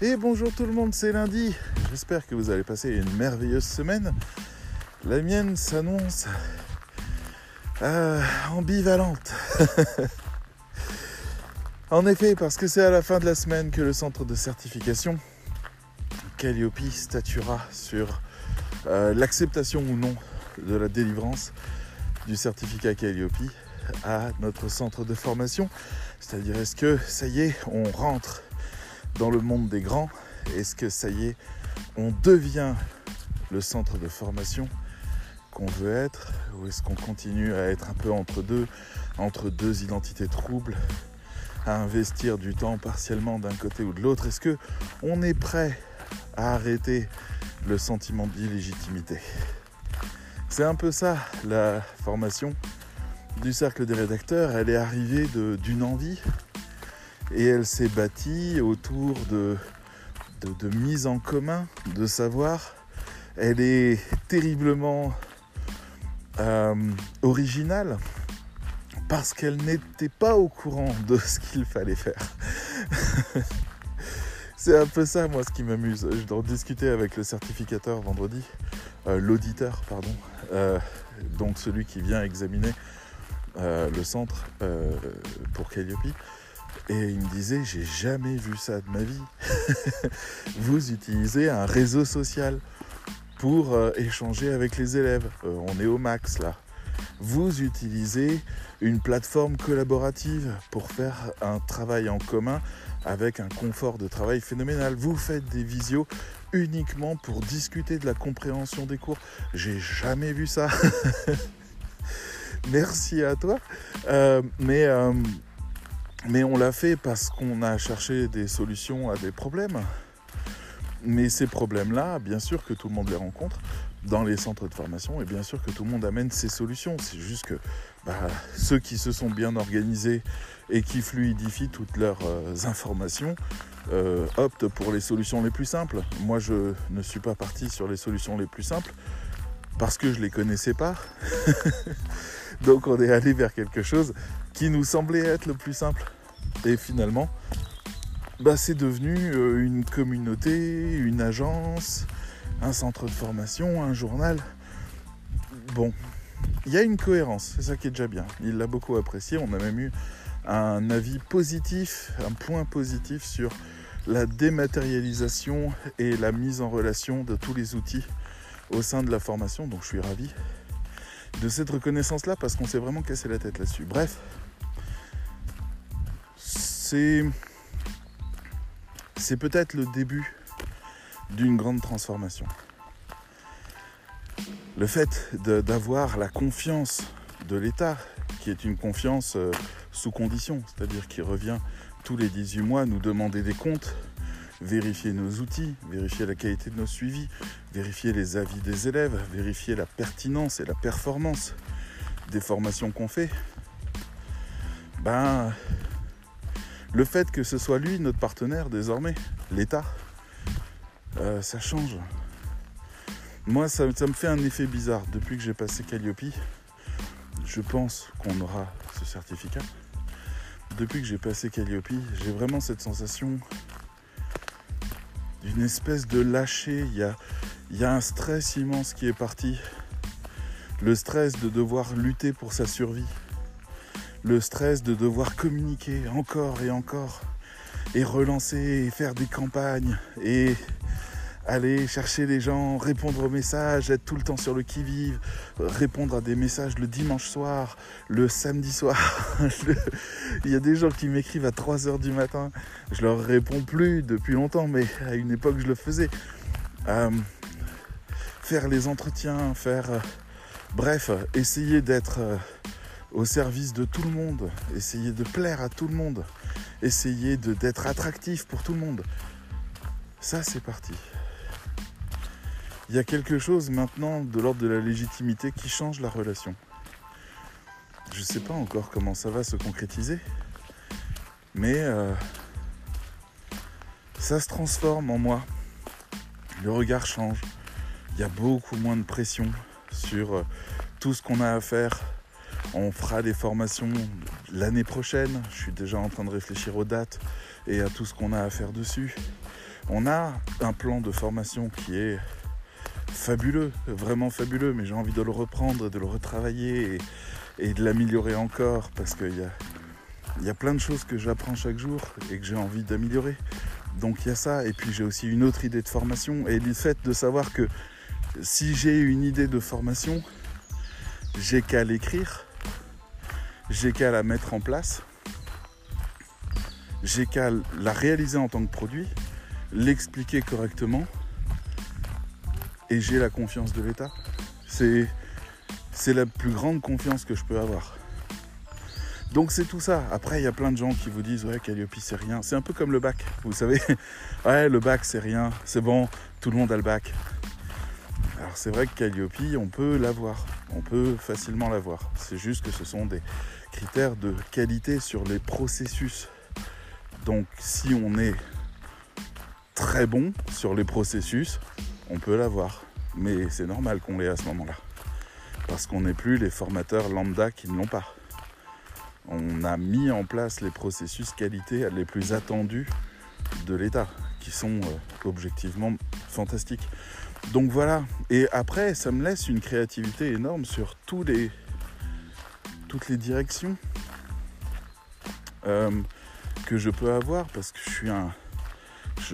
Et bonjour tout le monde, c'est lundi. J'espère que vous allez passer une merveilleuse semaine. La mienne s'annonce euh, ambivalente. en effet, parce que c'est à la fin de la semaine que le centre de certification Calliope statuera sur euh, l'acceptation ou non de la délivrance du certificat Calliope à notre centre de formation. C'est-à-dire, est-ce que ça y est, on rentre dans le monde des grands. Est-ce que ça y est, on devient le centre de formation qu'on veut être Ou est-ce qu'on continue à être un peu entre deux, entre deux identités troubles, à investir du temps partiellement d'un côté ou de l'autre? Est-ce que on est prêt à arrêter le sentiment d'illégitimité? C'est un peu ça la formation du cercle des rédacteurs. Elle est arrivée d'une envie et elle s'est bâtie autour de, de, mise en commun de savoir. Elle est terriblement euh, originale parce qu'elle n'était pas au courant de ce qu'il fallait faire. C'est un peu ça, moi, ce qui m'amuse. Je dois discuter avec le certificateur vendredi, euh, l'auditeur, pardon, euh, donc celui qui vient examiner le centre pour Calliope. Et il me disait, j'ai jamais vu ça de ma vie. Vous utilisez un réseau social pour euh, échanger avec les élèves. Euh, on est au max là. Vous utilisez une plateforme collaborative pour faire un travail en commun avec un confort de travail phénoménal. Vous faites des visios uniquement pour discuter de la compréhension des cours. J'ai jamais vu ça. Merci à toi. Euh, mais mais on l'a fait parce qu'on a cherché des solutions à des problèmes. Mais ces problèmes-là, bien sûr que tout le monde les rencontre dans les centres de formation et bien sûr que tout le monde amène ses solutions. C'est juste que bah, ceux qui se sont bien organisés et qui fluidifient toutes leurs euh, informations euh, optent pour les solutions les plus simples. Moi, je ne suis pas parti sur les solutions les plus simples parce que je ne les connaissais pas. Donc on est allé vers quelque chose qui nous semblait être le plus simple. Et finalement, bah, c'est devenu euh, une communauté, une agence, un centre de formation, un journal. Bon, il y a une cohérence, c'est ça qui est déjà bien. Il l'a beaucoup apprécié, on a même eu un avis positif, un point positif sur la dématérialisation et la mise en relation de tous les outils au sein de la formation. Donc je suis ravi de cette reconnaissance-là parce qu'on s'est vraiment cassé la tête là-dessus. Bref, c'est peut-être le début d'une grande transformation. Le fait d'avoir la confiance de l'État, qui est une confiance euh, sous condition, c'est-à-dire qui revient tous les 18 mois nous demander des comptes, vérifier nos outils, vérifier la qualité de nos suivis, vérifier les avis des élèves, vérifier la pertinence et la performance des formations qu'on fait, ben, le fait que ce soit lui notre partenaire désormais, l'État, euh, ça change. Moi, ça, me fait un effet bizarre. Depuis que j'ai passé Calliope, je pense qu'on aura ce certificat. Depuis que j'ai passé Calliope, j'ai vraiment cette sensation d'une espèce de lâcher. Il y a, il y a un stress immense qui est parti. Le stress de devoir lutter pour sa survie. Le stress de devoir communiquer encore et encore. Et relancer et faire des campagnes. Et aller chercher les gens, répondre aux messages, être tout le temps sur le qui-vive, répondre à des messages le dimanche soir, le samedi soir. Il y a des gens qui m'écrivent à 3h du matin. Je leur réponds plus depuis longtemps, mais à une époque je le faisais. Euh, faire les entretiens, faire... Euh, bref, essayer d'être euh, au service de tout le monde, essayer de plaire à tout le monde, essayer d'être attractif pour tout le monde. Ça, c'est parti il y a quelque chose maintenant de l'ordre de la légitimité qui change la relation. Je ne sais pas encore comment ça va se concrétiser, mais euh, ça se transforme en moi. Le regard change. Il y a beaucoup moins de pression sur euh, tout ce qu'on a à faire. On fera des formations l'année prochaine. Je suis déjà en train de réfléchir aux dates et à tout ce qu'on a à faire dessus. On a un plan de formation qui est fabuleux, vraiment fabuleux, mais j'ai envie de le reprendre, de le retravailler et, de l'améliorer encore parce qu'il y a, il y a plein de choses que j'apprends chaque jour et que j'ai envie d'améliorer. Donc il y a ça, et puis j'ai aussi une autre idée de formation, et le fait de savoir que si j'ai une idée de formation, j'ai qu'à l'écrire, j'ai qu'à la mettre en place, j'ai qu'à la réaliser en tant que produit, l'expliquer correctement, et j'ai la confiance de l'État. C'est, la plus grande confiance que je peux avoir. Donc c'est tout ça. Après, il y a plein de gens qui vous disent ouais, Calliope c'est rien. C'est un peu comme le bac, vous savez. ouais, le bac c'est rien, c'est bon, tout le monde a le bac. Alors c'est vrai que Calliope, on peut l'avoir, on peut facilement l'avoir. C'est juste que ce sont des de qualité sur les processus. Donc si on est très bon sur les processus, on peut l'avoir. Mais c'est normal qu'on l'ait à ce moment-là. Parce qu'on n'est plus les formateurs lambda qui ne l'ont pas on a mis en place les processus qualité les plus attendus de l'État, qui sont euh, objectivement fantastiques. Donc voilà, et après, ça me laisse une créativité énorme sur tous les, toutes les directions euh, que je peux avoir, parce que je suis un...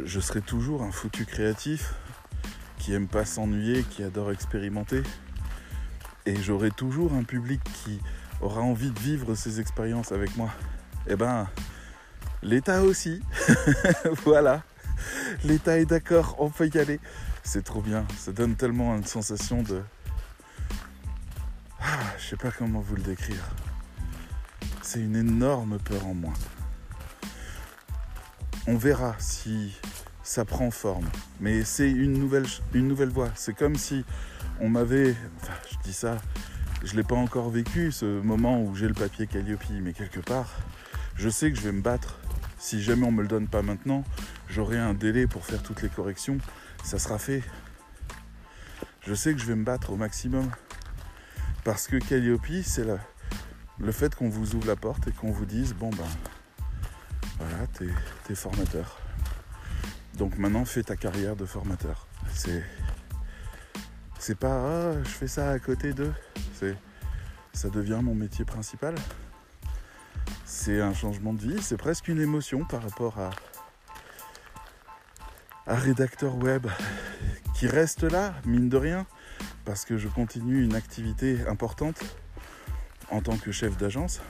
Je, serai toujours un foutu créatif qui aime pas s'ennuyer, qui adore expérimenter. Et j'aurai toujours un public qui aura envie de vivre ces expériences avec moi, eh ben, l'État aussi. voilà. L'État est d'accord, on peut y aller. C'est trop bien. Ça donne tellement une sensation de. Ah, je sais pas comment vous le décrire. C'est une énorme peur en moi. On verra si ça prend forme. Mais c'est une nouvelle, une nouvelle voie. C'est comme si on m'avait. Enfin, je dis ça je ne l'ai pas encore vécu, ce moment où j'ai le papier Calliope, mais quelque part, je sais que je vais me battre. Si jamais on ne me le donne pas maintenant, j'aurai un délai pour faire toutes les corrections. Ça sera fait. Je sais que je vais me battre au maximum. Parce que Calliope, c'est le fait qu'on vous ouvre la porte et qu'on vous dise bon ben voilà, t'es es formateur. Donc maintenant fais ta carrière de formateur. C'est. C'est pas ah, je fais ça à côté d'eux ça devient mon métier principal. C'est un changement de vie, c'est presque une émotion par rapport à, un rédacteur web qui reste là, mine de rien, parce que je continue une activité importante en tant que chef d'agence.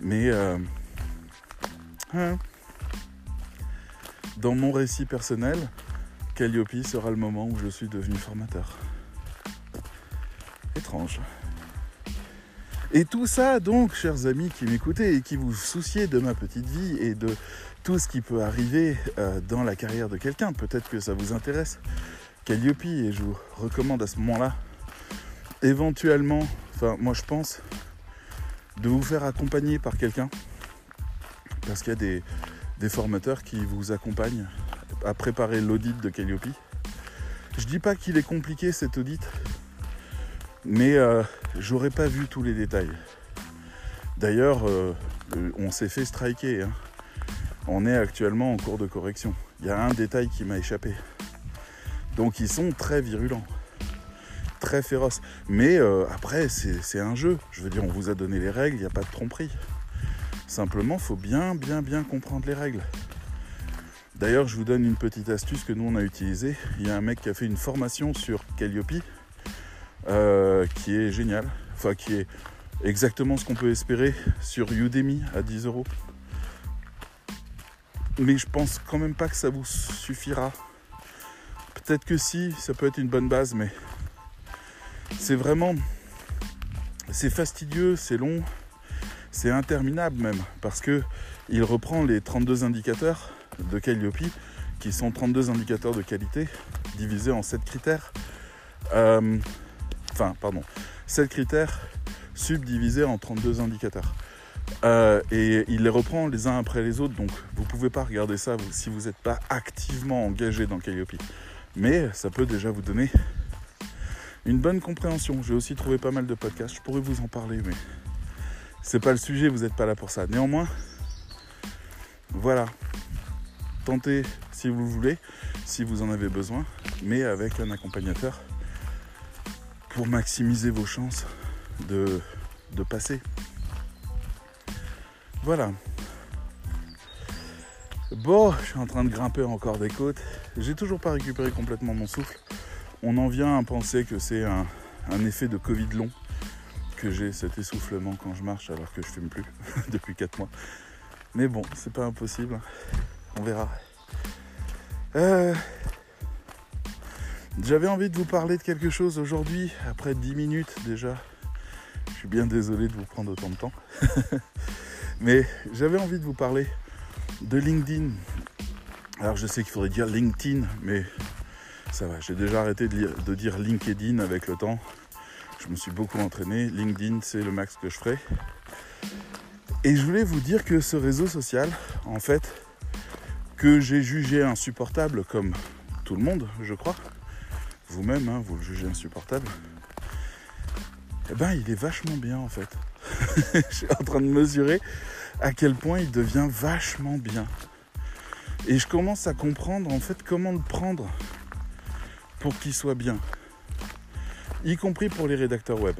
Mais euh, hein, dans mon récit personnel, Calliope sera le moment où je suis devenu formateur étrange. Et tout ça, donc, chers amis qui m'écoutez et qui vous souciez de ma petite vie et de tout ce qui peut arriver euh, dans la carrière de quelqu'un, peut-être que ça vous intéresse, Calliope, et je vous recommande à ce moment-là, éventuellement, enfin, moi je pense, de vous faire accompagner par quelqu'un, parce qu'il y a des, formateurs qui vous accompagnent à préparer l'audit de Calliope. Je dis pas qu'il est compliqué cet audit, mais euh, j'aurais pas vu tous les détails. D'ailleurs, euh, on s'est fait striker. Hein. On est actuellement en cours de correction. Il y a un détail qui m'a échappé. Donc ils sont très virulents, très féroces. Mais euh, après, c'est un jeu. Je veux dire, on vous a donné les règles, il n'y a pas de tromperie. Simplement, il faut bien, bien, bien comprendre les règles. D'ailleurs, je vous donne une petite astuce que nous on a utilisée. Il y a un mec qui a fait une formation sur Calliope euh, qui est génial, enfin qui est exactement ce qu'on peut espérer sur Udemy à 10 euros. Mais je pense quand même pas que ça vous suffira. Peut-être que si, ça peut être une bonne base, mais c'est vraiment. C'est fastidieux, c'est long, c'est interminable même, parce que il reprend les 32 indicateurs de Calliope, qui sont 32 indicateurs de qualité, divisés en 7 critères. Euh, enfin, pardon, 7 critères subdivisés en 32 indicateurs. Euh, et il les reprend les uns après les autres, donc vous ne pouvez pas regarder ça si vous n'êtes pas activement engagé dans Calliope. Mais ça peut déjà vous donner une bonne compréhension. J'ai aussi trouvé pas mal de podcasts, je pourrais vous en parler, mais c'est pas le sujet, vous n'êtes pas là pour ça. Néanmoins, voilà. tentez si vous voulez, si vous en avez besoin, mais avec un accompagnateur pour maximiser vos chances de, de passer. Voilà. Bon, je suis en train de grimper encore des côtes. J'ai toujours pas récupéré complètement mon souffle. On en vient à penser que c'est un, effet de Covid long que j'ai cet essoufflement quand je marche alors que je fume plus depuis 4 mois. Mais bon, c'est pas impossible. On verra. Euh, j'avais envie de vous parler de quelque chose aujourd'hui, après 10 minutes déjà. Je suis bien désolé de vous prendre autant de temps. Mais j'avais envie de vous parler de LinkedIn. Alors je sais qu'il faudrait dire LinkedIn, mais ça va. J'ai déjà arrêté de, dire LinkedIn avec le temps. Je me suis beaucoup entraîné. LinkedIn, c'est le max que je ferai. Et je voulais vous dire que ce réseau social, en fait, que j'ai jugé insupportable, comme tout le monde, je crois, vous-même, hein, vous le jugez insupportable, eh ben, il est vachement bien, en fait. je suis en train de mesurer à quel point il devient vachement bien. Et je commence à comprendre, en fait, comment le prendre pour qu'il soit bien y compris pour les rédacteurs web.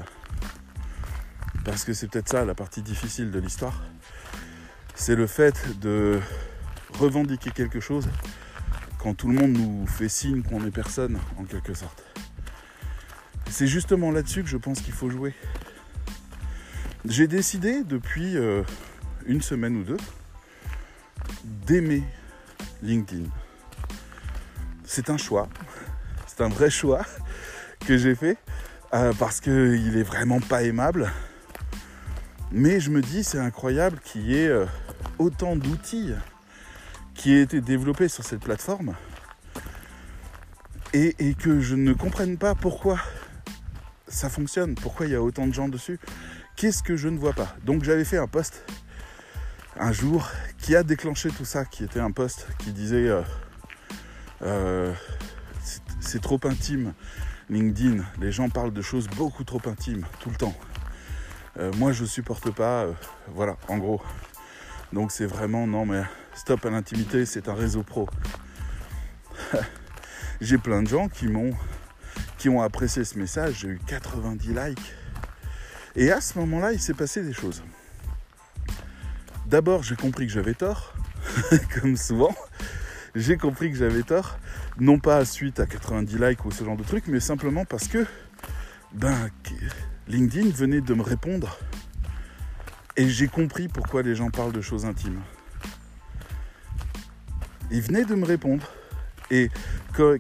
Parce que c'est peut-être ça la partie difficile de l'histoire. C'est le fait de revendiquer quelque chose quand tout le monde nous fait signe qu'on est personne, en quelque sorte. C'est justement là-dessus que je pense qu'il faut jouer. J'ai décidé depuis euh, une semaine ou deux d'aimer LinkedIn. C'est un choix, c'est un vrai choix que j'ai fait euh, parce qu'il est vraiment pas aimable. Mais je me dis, c'est incroyable qu'il y ait euh, autant d'outils qui aient été développés sur cette plateforme et, et, que je ne comprenne pas pourquoi ça fonctionne, pourquoi il y a autant de gens dessus. Qu'est-ce que je ne vois pas? Donc j'avais fait un post un jour qui a déclenché tout ça, qui était un post qui disait euh, c'est trop intime LinkedIn, les gens parlent de choses beaucoup trop intimes tout le temps. Euh, moi, je supporte pas. Euh, voilà, en gros. Donc, c'est vraiment non, mais stop à l'intimité, c'est un réseau pro. J'ai plein de gens qui m'ont qui ont apprécié ce message. J'ai eu 90 likes. Et à ce moment-là, il s'est passé des choses. D'abord, j'ai compris que j'avais tort, comme souvent. J'ai compris que j'avais tort non pas suite à 90 likes ou ce genre de truc, mais simplement parce que ben, LinkedIn venait de me répondre et j'ai compris pourquoi les gens parlent de choses intimes. Il venait de me répondre. Et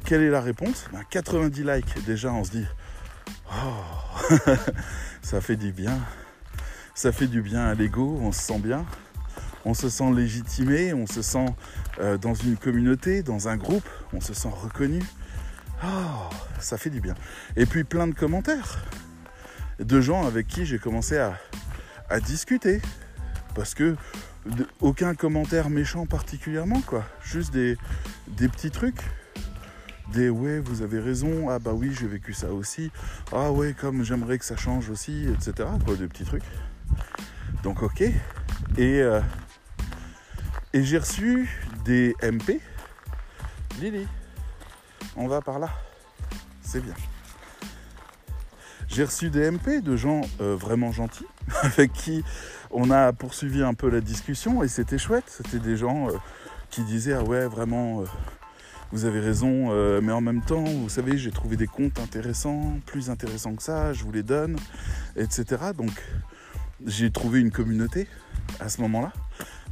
quelle est la réponse? 90 ben, likes. Déjà, on se dit, oh, ça fait du bien. Ça fait du bien à l'ego, on se sent bien on se sent légitimé, on se sent euh, dans une communauté, dans un groupe, on se sent reconnu. Oh, ça fait du bien. Et puis plein de commentaires de gens avec qui j'ai commencé à, discuter. Parce que aucun commentaire méchant particulièrement, quoi. Juste des, petits trucs. Des ouais, vous avez raison, ah bah oui, j'ai vécu ça aussi. Ah ouais, comme j'aimerais que ça change aussi, etc. Quoi, des petits trucs. Donc ok. Et, euh, et j'ai reçu des MP. Lily, on va par là. C'est bien. J'ai reçu des MP de gens euh, vraiment gentils avec qui on a poursuivi un peu la discussion et c'était chouette. C'était des gens euh, qui disaient Ah ouais, vraiment, euh, vous avez raison, mais en même temps, vous savez, j'ai trouvé des comptes intéressants, plus intéressants que ça, je vous les donne, etc. Donc j'ai trouvé une communauté à ce moment-là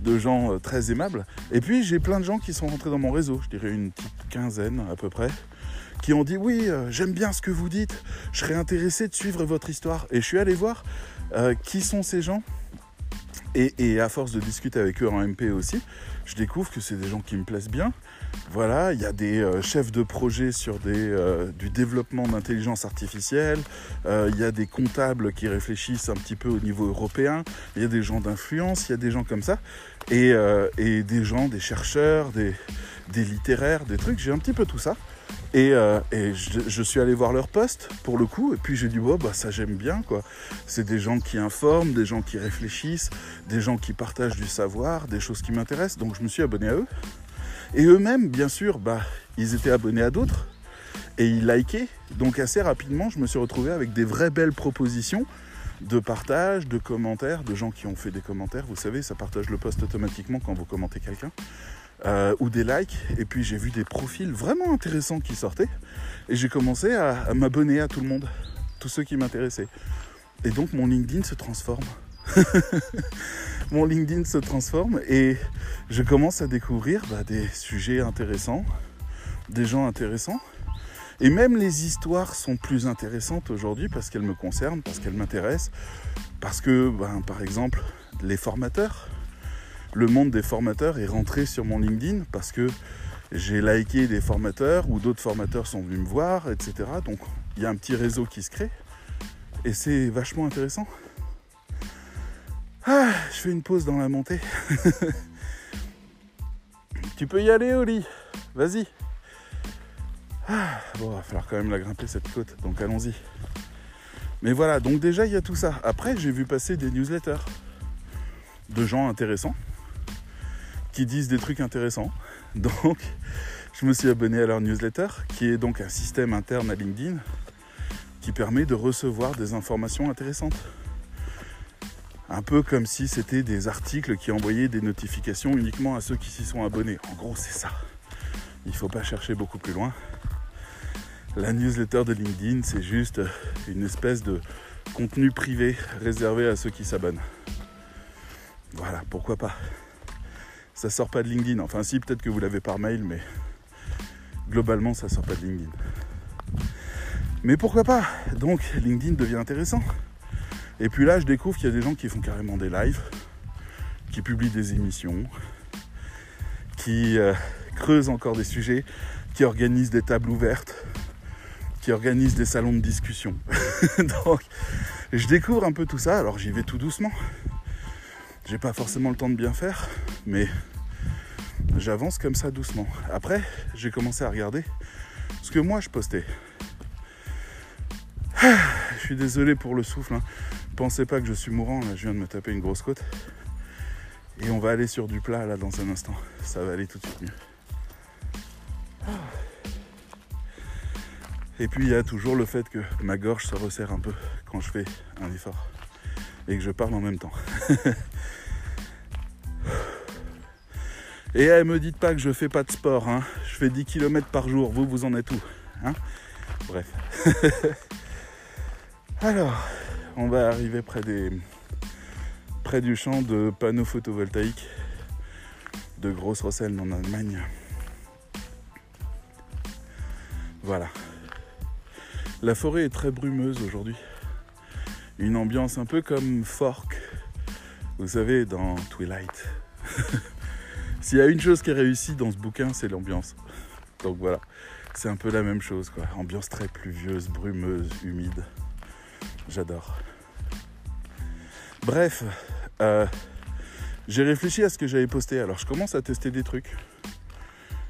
de gens euh, très aimables. Et puis j'ai plein de gens qui sont rentrés dans mon réseau, je dirais une petite quinzaine à peu près, qui ont dit oui, euh, j'aime bien ce que vous dites, je serais intéressé de suivre votre histoire. Et je suis allé voir euh, qui sont ces gens. Et, à force de discuter avec eux en MP aussi, je découvre que c'est des gens qui me plaisent bien. Voilà, il y a des chefs de projet sur des, du développement d'intelligence artificielle, il y a des comptables qui réfléchissent un petit peu au niveau européen, il y a des gens d'influence, il y a des gens comme ça. Euh, et, des gens, des chercheurs, des, littéraires, des trucs. J'ai un petit peu tout ça. Et, euh, je, suis allé voir leur poste pour le coup, et puis j'ai dit, oh, bah, ça j'aime bien, quoi. C'est des gens qui informent, des gens qui réfléchissent, des gens qui partagent du savoir, des choses qui m'intéressent, donc je me suis abonné à eux. Et eux-mêmes, bien sûr, bah, ils étaient abonnés à d'autres et ils likaient. Donc assez rapidement, je me suis retrouvé avec des vraies belles propositions de partage, de commentaires, de gens qui ont fait des commentaires. Vous savez, ça partage le post automatiquement quand vous commentez quelqu'un. Euh, ou des likes. Et puis j'ai vu des profils vraiment intéressants qui sortaient. Et j'ai commencé à, à m'abonner à tout le monde, tous ceux qui m'intéressaient. Et donc mon LinkedIn se transforme. mon LinkedIn se transforme et je commence à découvrir bah, des sujets intéressants, des gens intéressants. Et même les histoires sont plus intéressantes aujourd'hui parce qu'elles me concernent, parce qu'elles m'intéressent. Parce que, ben, par exemple, les formateurs, le monde des formateurs est rentré sur mon LinkedIn parce que j'ai liké des formateurs ou d'autres formateurs sont venus me voir, etc. Donc il y a un petit réseau qui se crée et c'est vachement intéressant. Ah, je fais une pause dans la montée. tu peux y aller, Oli. Vas-y. Ah, bon, va falloir quand même la grimper cette côte, donc allons-y. Mais voilà, donc déjà il y a tout ça. Après, j'ai vu passer des newsletters de gens intéressants qui disent des trucs intéressants. Donc, je me suis abonné à leur newsletter, qui est donc un système interne à LinkedIn qui permet de recevoir des informations intéressantes. Un peu comme si c'était des articles qui envoyaient des notifications uniquement à ceux qui s'y sont abonnés. En gros, c'est ça. Il ne faut pas chercher beaucoup plus loin. La newsletter de LinkedIn, c'est juste une espèce de contenu privé réservé à ceux qui s'abonnent. Voilà, pourquoi pas. Ça sort pas de LinkedIn. Enfin si, peut-être que vous l'avez par mail, mais globalement, ça sort pas de LinkedIn. Mais pourquoi pas? Donc LinkedIn devient intéressant. Et puis là, je découvre qu'il y a des gens qui font carrément des lives, qui publient des émissions, qui euh, creusent encore des sujets, qui organisent des tables ouvertes, qui organisent des salons de discussion. Donc, je découvre un peu tout ça. Alors, j'y vais tout doucement. J'ai pas forcément le temps de bien faire, mais j'avance comme ça doucement. Après, j'ai commencé à regarder ce que moi je postais. Je suis désolé pour le souffle. Hein. Pensez pas que je suis mourant. Là, je viens de me taper une grosse côte. Et on va aller sur du plat là dans un instant. Ça va aller tout de suite mieux. Et puis il y a toujours le fait que ma gorge se resserre un peu quand je fais un effort et que je parle en même temps. et elle me dites pas que je fais pas de sport, hein. je fais 10 km par jour, vous vous en êtes où hein? Bref. Alors, on va arriver près du champ de panneaux photovoltaïques de Grosse-Rosselle en Allemagne. Voilà. La forêt est très brumeuse aujourd'hui. Une ambiance un peu comme Fork, vous savez, dans Twilight. S'il y a une chose qui est réussie dans ce bouquin, c'est l'ambiance. Donc voilà, c'est un peu la même chose, quoi. Ambiance très pluvieuse, brumeuse, humide. J'adore. Bref, euh, j'ai réfléchi à ce que j'avais posté. Alors je commence à tester des trucs.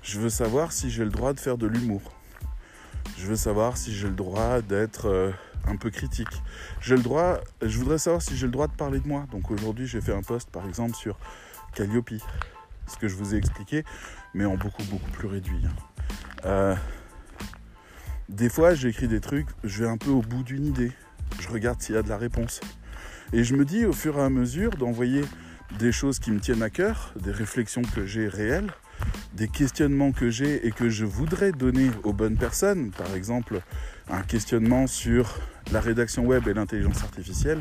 Je veux savoir si j'ai le droit de faire de l'humour. Je veux savoir si j'ai le droit d'être euh, un peu critique. J'ai le droit, je voudrais savoir si j'ai le droit de parler de moi. Donc aujourd'hui, j'ai fait un post par exemple sur Calliope, ce que je vous ai expliqué, mais en beaucoup beaucoup plus réduit. Hein. Euh, des fois, j'écris des trucs, je vais un peu au bout d'une idée. Je regarde s'il y a de la réponse. Et je me dis au fur et à mesure d'envoyer des choses qui me tiennent à cœur, des réflexions que j'ai réelles, des questionnements que j'ai et que je voudrais donner aux bonnes personnes, par exemple un questionnement sur la rédaction web et l'intelligence artificielle,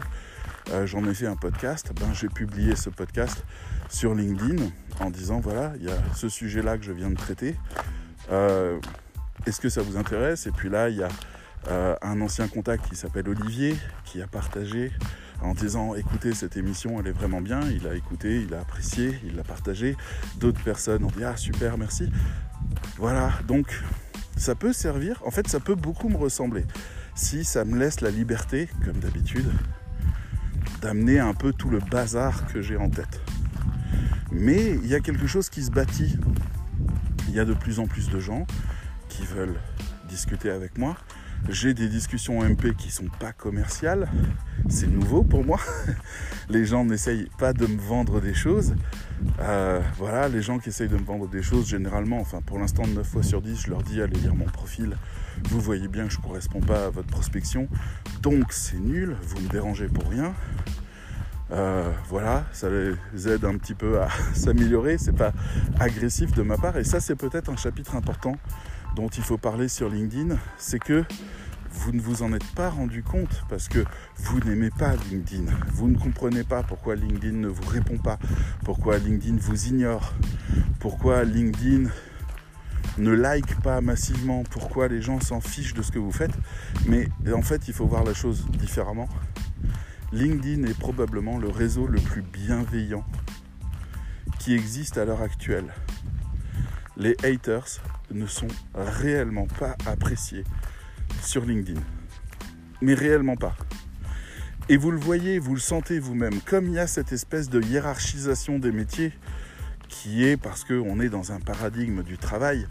euh, j'en ai fait un podcast, ben, j'ai publié ce podcast sur LinkedIn en disant voilà, il y a ce sujet-là que je viens de traiter. Euh, est-ce que ça vous intéresse? Et puis là, il y a euh, un ancien contact qui s'appelle Olivier qui a partagé en disant écoutez cette émission elle est vraiment bien, il a écouté, il a apprécié, il l'a partagé, d'autres personnes ont dit ah super merci. Voilà, donc ça peut servir, en fait ça peut beaucoup me ressembler si ça me laisse la liberté, comme d'habitude, d'amener un peu tout le bazar que j'ai en tête. Mais il y a quelque chose qui se bâtit. Il y a de plus en plus de gens qui veulent discuter avec moi, J'ai des discussions MP qui sont pas commerciales. C'est nouveau pour moi. Les gens n'essayent pas de me vendre des choses. Euh, voilà, les gens qui essayent de me vendre des choses, généralement, enfin pour l'instant 9 fois sur 10, je leur dis allez lire mon profil. Vous voyez bien que je ne correspond pas à votre prospection. Donc c'est nul, vous me dérangez pour rien. Euh, voilà, ça les aide un petit peu à s'améliorer, c'est pas agressif de ma part, et ça c'est peut-être un chapitre important dont il faut parler sur LinkedIn, c'est que vous ne vous en êtes pas rendu compte parce que vous n'aimez pas LinkedIn. Vous ne comprenez pas pourquoi LinkedIn ne vous répond pas, pourquoi LinkedIn vous ignore, pourquoi LinkedIn ne like pas massivement, pourquoi les gens s'en fichent de ce que vous faites. Mais en fait, il faut voir la chose différemment. LinkedIn est probablement le réseau le plus bienveillant qui existe à l'heure actuelle. Les haters ne sont réellement pas appréciés sur LinkedIn. Mais réellement pas. Et vous le voyez, vous le sentez vous-même, comme il y a cette espèce de hiérarchisation des métiers qui est parce qu'on est dans un paradigme du travail.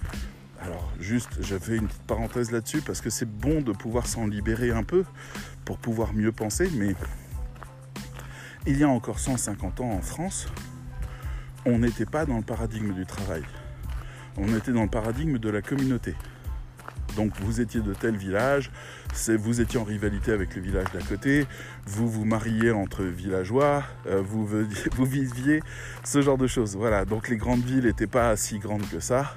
Alors juste, je fais une petite parenthèse là-dessus parce que c'est bon de pouvoir s'en libérer un peu pour pouvoir mieux penser, mais il y a encore 150 ans en France, on n'était pas dans le paradigme du travail. On était dans le paradigme de la communauté. Donc vous étiez de tel village, vous étiez en rivalité avec le village d'à côté, vous vous mariez entre villageois, euh, vous, vous viviez ce genre de choses. Voilà, donc les grandes villes n'étaient pas si grandes que ça,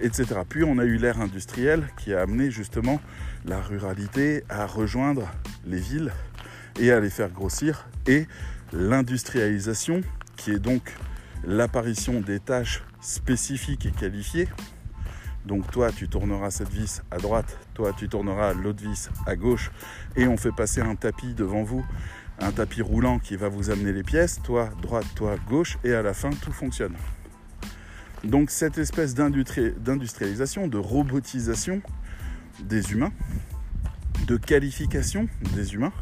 etc. Puis on a eu l'ère industrielle qui a amené justement la ruralité à rejoindre les villes et à les faire grossir. Et l'industrialisation, qui est donc l'apparition des tâches spécifiques et qualifiées, donc toi, tu tourneras cette vis à droite, toi, tu tourneras l'autre vis à gauche, et on fait passer un tapis devant vous, un tapis roulant qui va vous amener les pièces, toi droite, toi gauche, et à la fin, tout fonctionne. Donc cette espèce d'industrialisation, de robotisation des humains, de qualification des humains,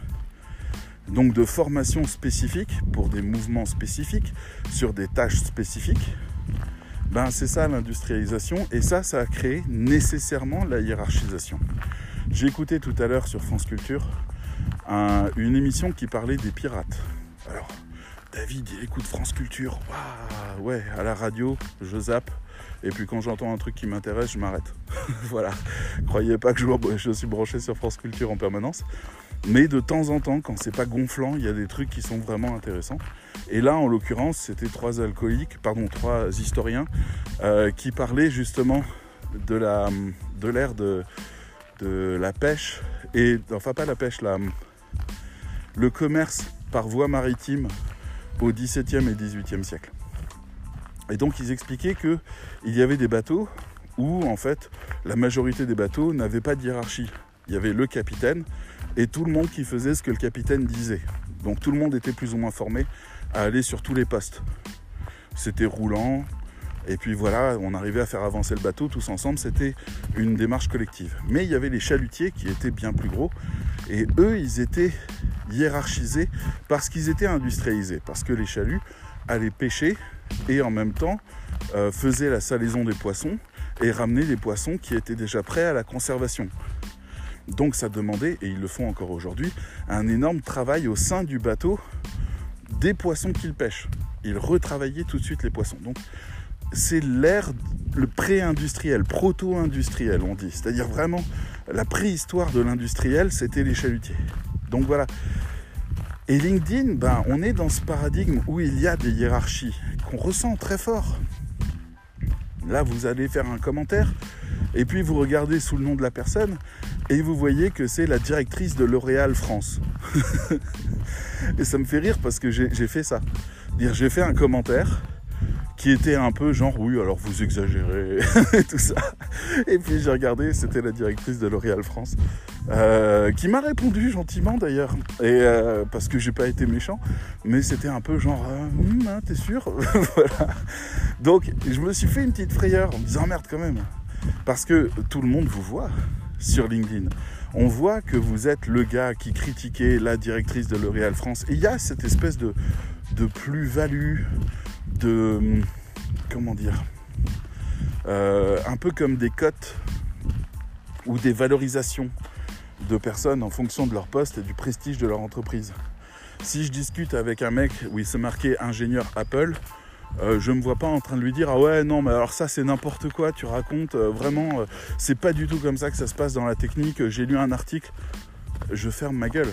donc de formation spécifique pour des mouvements spécifiques sur des tâches spécifiques, ben c'est ça l'industrialisation et ça, ça a créé nécessairement la hiérarchisation. J'ai écouté tout à l'heure sur France Culture une émission qui parlait des pirates. Alors, David, il écoute France Culture. Waouh, ouais, à la radio, je zappe. Et puis quand j'entends un truc qui m'intéresse, je m'arrête. voilà. Croyez pas que je, je suis branché sur France Culture en permanence. Mais de temps en temps, quand c'est pas gonflant, il y a des trucs qui sont vraiment intéressants. Et là, en l'occurrence, c'était trois alcooliques, pardon, trois historiens euh, qui parlaient justement de la de l'ère de, de la pêche et enfin pas la pêche, la, le commerce par voie maritime au XVIIe et XVIIIe siècle. Et donc ils expliquaient que il y avait des bateaux où en fait la majorité des bateaux n'avaient pas de hiérarchie. Il y avait le capitaine et tout le monde qui faisait ce que le capitaine disait. Donc tout le monde était plus ou moins formé à aller sur tous les postes. C'était roulant, et puis voilà, on arrivait à faire avancer le bateau tous ensemble, c'était une démarche collective. Mais il y avait les chalutiers qui étaient bien plus gros, et eux, ils étaient hiérarchisés parce qu'ils étaient industrialisés, parce que les chaluts allaient pêcher et en même temps euh, faisaient la salaison des poissons et ramenaient des poissons qui étaient déjà prêts à la conservation. Donc ça demandait, et ils le font encore aujourd'hui, un énorme travail au sein du bateau des poissons qu'ils pêchent. Ils retravaillaient tout de suite les poissons. Donc c'est l'ère, le pré-industriel, proto-industriel on dit. C'est-à-dire vraiment la préhistoire de l'industriel, c'était les chalutiers. Donc voilà. Et LinkedIn, ben, on est dans ce paradigme où il y a des hiérarchies qu'on ressent très fort. Là, vous allez faire un commentaire, et puis vous regardez sous le nom de la personne, et vous voyez que c'est la directrice de L'Oréal France. et ça me fait rire parce que j'ai fait ça. Dire j'ai fait un commentaire qui était un peu genre oui alors vous exagérez et tout ça. Et puis j'ai regardé, c'était la directrice de L'Oréal France euh, qui m'a répondu gentiment d'ailleurs et euh, parce que j'ai pas été méchant, mais c'était un peu genre euh, hum, hein, t'es sûr? Voilà. Donc je me suis fait une petite frayeur en me disant merde quand même parce que tout le monde vous voit sur LinkedIn. On voit que vous êtes le gars qui critiquait la directrice de L'Oréal France. Et il y a cette espèce de, plus-value, de... Comment dire euh, Un peu comme des cotes ou des valorisations de personnes en fonction de leur poste et du prestige de leur entreprise. Si je discute avec un mec où il s'est marqué ingénieur Apple, euh, je me vois pas en train de lui dire ah ouais non mais alors ça c'est n'importe quoi tu racontes euh, vraiment euh, c'est pas du tout comme ça que ça se passe dans la technique. J'ai lu un article je ferme ma gueule.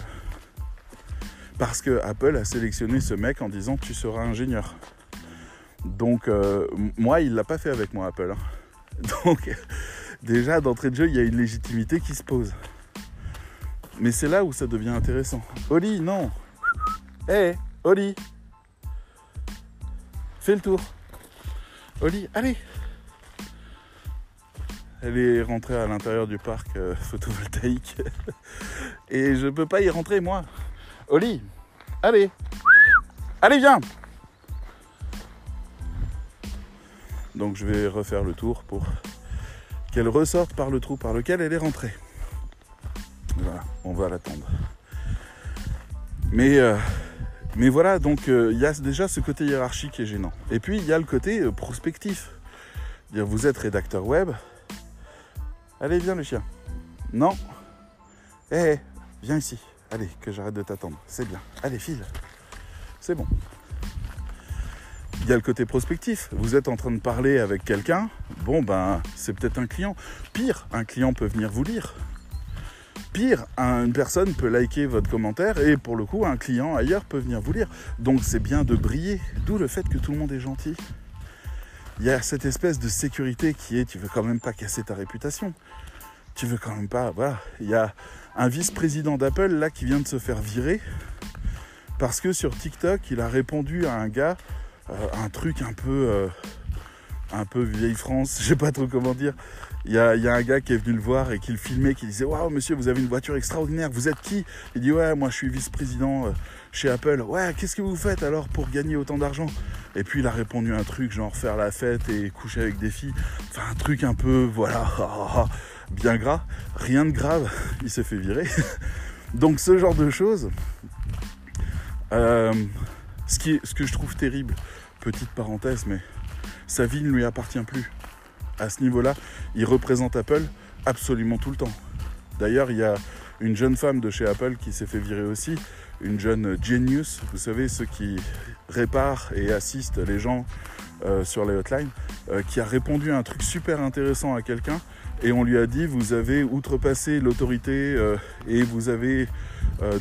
Parce que Apple a sélectionné ce mec en disant tu seras ingénieur. Donc moi il l'a pas fait avec moi Apple hein. donc déjà d'entrée de jeu il y a une légitimité qui se pose. Mais c'est là où ça devient intéressant. Oli non. Hé hey, Oli Fais le tour. Oli, allez Elle est rentrée à l'intérieur du parc euh, photovoltaïque. Et je peux pas y rentrer, moi. Oli, allez Allez, viens Donc je vais refaire le tour pour qu'elle ressorte par le trou par lequel elle est rentrée. Voilà, on va l'attendre. Mais euh, mais voilà, donc euh, il y a déjà ce côté hiérarchique qui est gênant. Et puis il y a le côté euh, prospectif. Dire vous êtes rédacteur web. Allez, viens le chien. Non. Eh, viens ici. Allez, que j'arrête de t'attendre. C'est bien. Allez, file. C'est bon. Il y a le côté prospectif. Vous êtes en train de parler avec quelqu'un. Bon, ben, c'est peut-être un client. Pire, un client peut venir vous lire. Pire, une personne peut liker votre commentaire et pour le coup, un client ailleurs peut venir vous lire. Donc c'est bien de briller, d'où le fait que tout le monde est gentil. Il y a cette espèce de sécurité qui est, tu veux quand même pas casser ta réputation. Tu veux quand même pas, voilà. Il y a un vice-président d'Apple là qui vient de se faire virer parce que sur TikTok, il a répondu à un gars euh, un truc un peu, euh, un peu vieille France, je sais pas trop comment dire. Il y, a, un gars qui est venu le voir et qui le filmait, qui disait Waouh, monsieur, vous avez une voiture extraordinaire, vous êtes qui? Il dit Ouais, moi je suis vice-président euh, chez Apple. Ouais, qu'est-ce que vous faites alors pour gagner autant d'argent? Et puis il a répondu un truc genre faire la fête et coucher avec des filles. Enfin, un truc un peu, voilà, bien gras. Rien de grave, il s'est fait virer. Donc ce genre de choses, euh, ce, que je trouve terrible, petite parenthèse, mais sa vie ne lui appartient plus à ce niveau-là, il représente Apple absolument tout le temps. D'ailleurs, il y a une jeune femme de chez Apple qui s'est fait virer aussi, une jeune genius, vous savez, ceux qui réparent et assistent les gens euh, sur les hotlines, euh, qui a répondu à un truc super intéressant à quelqu'un et on lui a dit vous avez outrepassé l'autorité euh, et vous avez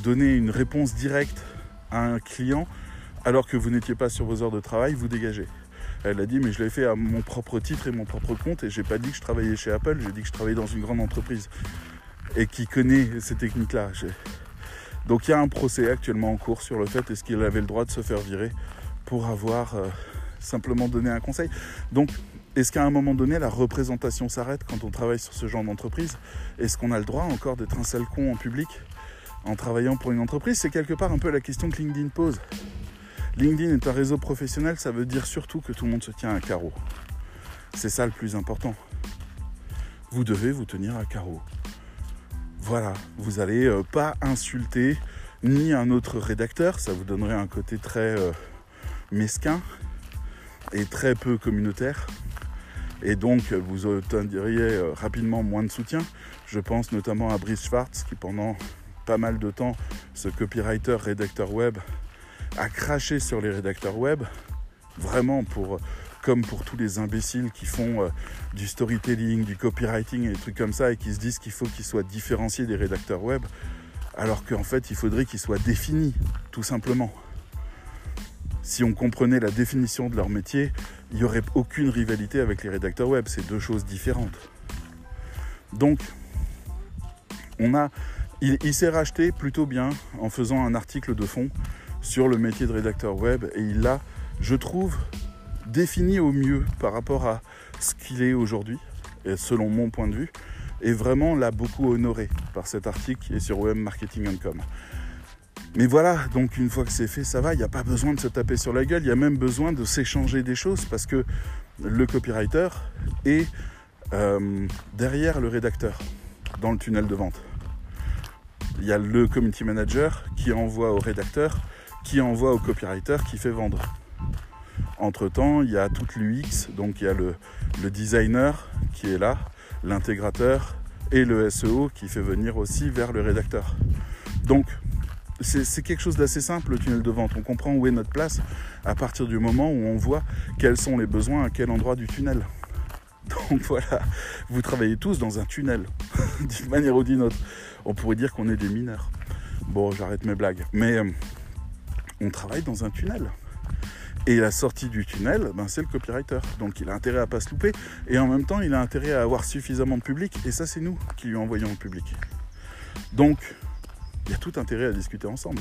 donné une réponse directe à un client alors que vous n'étiez pas sur vos heures de travail, vous dégagez. Elle a dit mais je l'ai fait à mon propre titre et mon propre compte et j'ai pas dit que je travaillais chez Apple, j'ai dit que je travaillais dans une grande entreprise et qui connaît ces techniques-là. Donc il y a un procès actuellement en cours sur le fait est-ce qu'il avait le droit de se faire virer pour avoir euh, simplement donné un conseil? Donc est-ce qu'à un moment donné la représentation s'arrête quand on travaille sur ce genre d'entreprise? Est-ce qu'on a le droit encore d'être un sale con en public en travaillant pour une entreprise? C'est quelque part un peu la question que LinkedIn pose. LinkedIn est un réseau professionnel, ça veut dire surtout que tout le monde se tient à carreau. C'est ça le plus important. Vous devez vous tenir à carreau. Voilà, vous n'allez euh, pas insulter ni un autre rédacteur, ça vous donnerait un côté très euh, mesquin et très peu communautaire. Et donc vous obtiendriez euh, rapidement moins de soutien. Je pense notamment à Brice Schwartz qui pendant pas mal de temps, ce copywriter, rédacteur web, à cracher sur les rédacteurs web, vraiment pour, comme pour tous les imbéciles qui font euh, du storytelling, du copywriting et des trucs comme ça et qui se disent qu'il faut qu'ils soient différenciés des rédacteurs web, alors qu'en fait il faudrait qu'ils soient définis, tout simplement. Si on comprenait la définition de leur métier, il n'y aurait aucune rivalité avec les rédacteurs web, c'est deux choses différentes. Donc, on a, il s'est racheté plutôt bien en faisant un article de fond sur le métier de rédacteur web et il l'a, je trouve, défini au mieux par rapport à ce qu'il est aujourd'hui, selon mon point de vue, et vraiment l'a beaucoup honoré par cet article qui est sur webmarketing.com. Mais voilà, donc une fois que c'est fait, ça va, il n'y a pas besoin de se taper sur la gueule, il y a même besoin de s'échanger des choses parce que le copywriter est euh, derrière le rédacteur dans le tunnel de vente. Il y a le community manager qui envoie au rédacteur qui envoie au copywriter qui fait vendre. Entre-temps, il y a toute l'UX, donc il y a le, designer qui est là, l'intégrateur, et le SEO qui fait venir aussi vers le rédacteur. Donc, c'est quelque chose d'assez simple le tunnel de vente. On comprend où est notre place à partir du moment où on voit quels sont les besoins à quel endroit du tunnel. Donc voilà, vous travaillez tous dans un tunnel, d'une manière ou d'une autre. On pourrait dire qu'on est des mineurs. Bon, j'arrête mes blagues. Mais euh, on travaille dans un tunnel. Et la sortie du tunnel, ben, c'est le copywriter. Donc il a intérêt à pas se louper. Et en même temps, il a intérêt à avoir suffisamment de public. Et ça, c'est nous qui lui envoyons le public. Donc, il y a tout intérêt à discuter ensemble.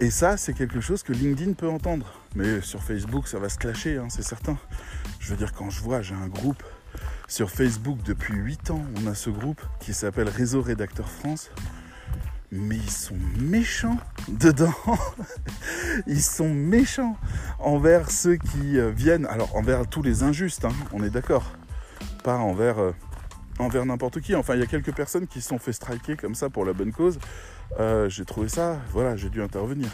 Et ça, c'est quelque chose que LinkedIn peut entendre. Mais sur Facebook, ça va se clasher, hein, c'est certain. Je veux dire, quand je vois, j'ai un groupe sur Facebook depuis 8 ans. On a ce groupe qui s'appelle Réseau Rédacteur France mais ils sont méchants dedans. ils sont méchants envers ceux qui euh, viennent, alors envers tous les injustes, hein, on est d'accord, pas envers, euh, envers n'importe qui. Enfin, il y a quelques personnes qui se sont fait striker comme ça pour la bonne cause. Euh, j'ai trouvé ça, voilà, j'ai dû intervenir.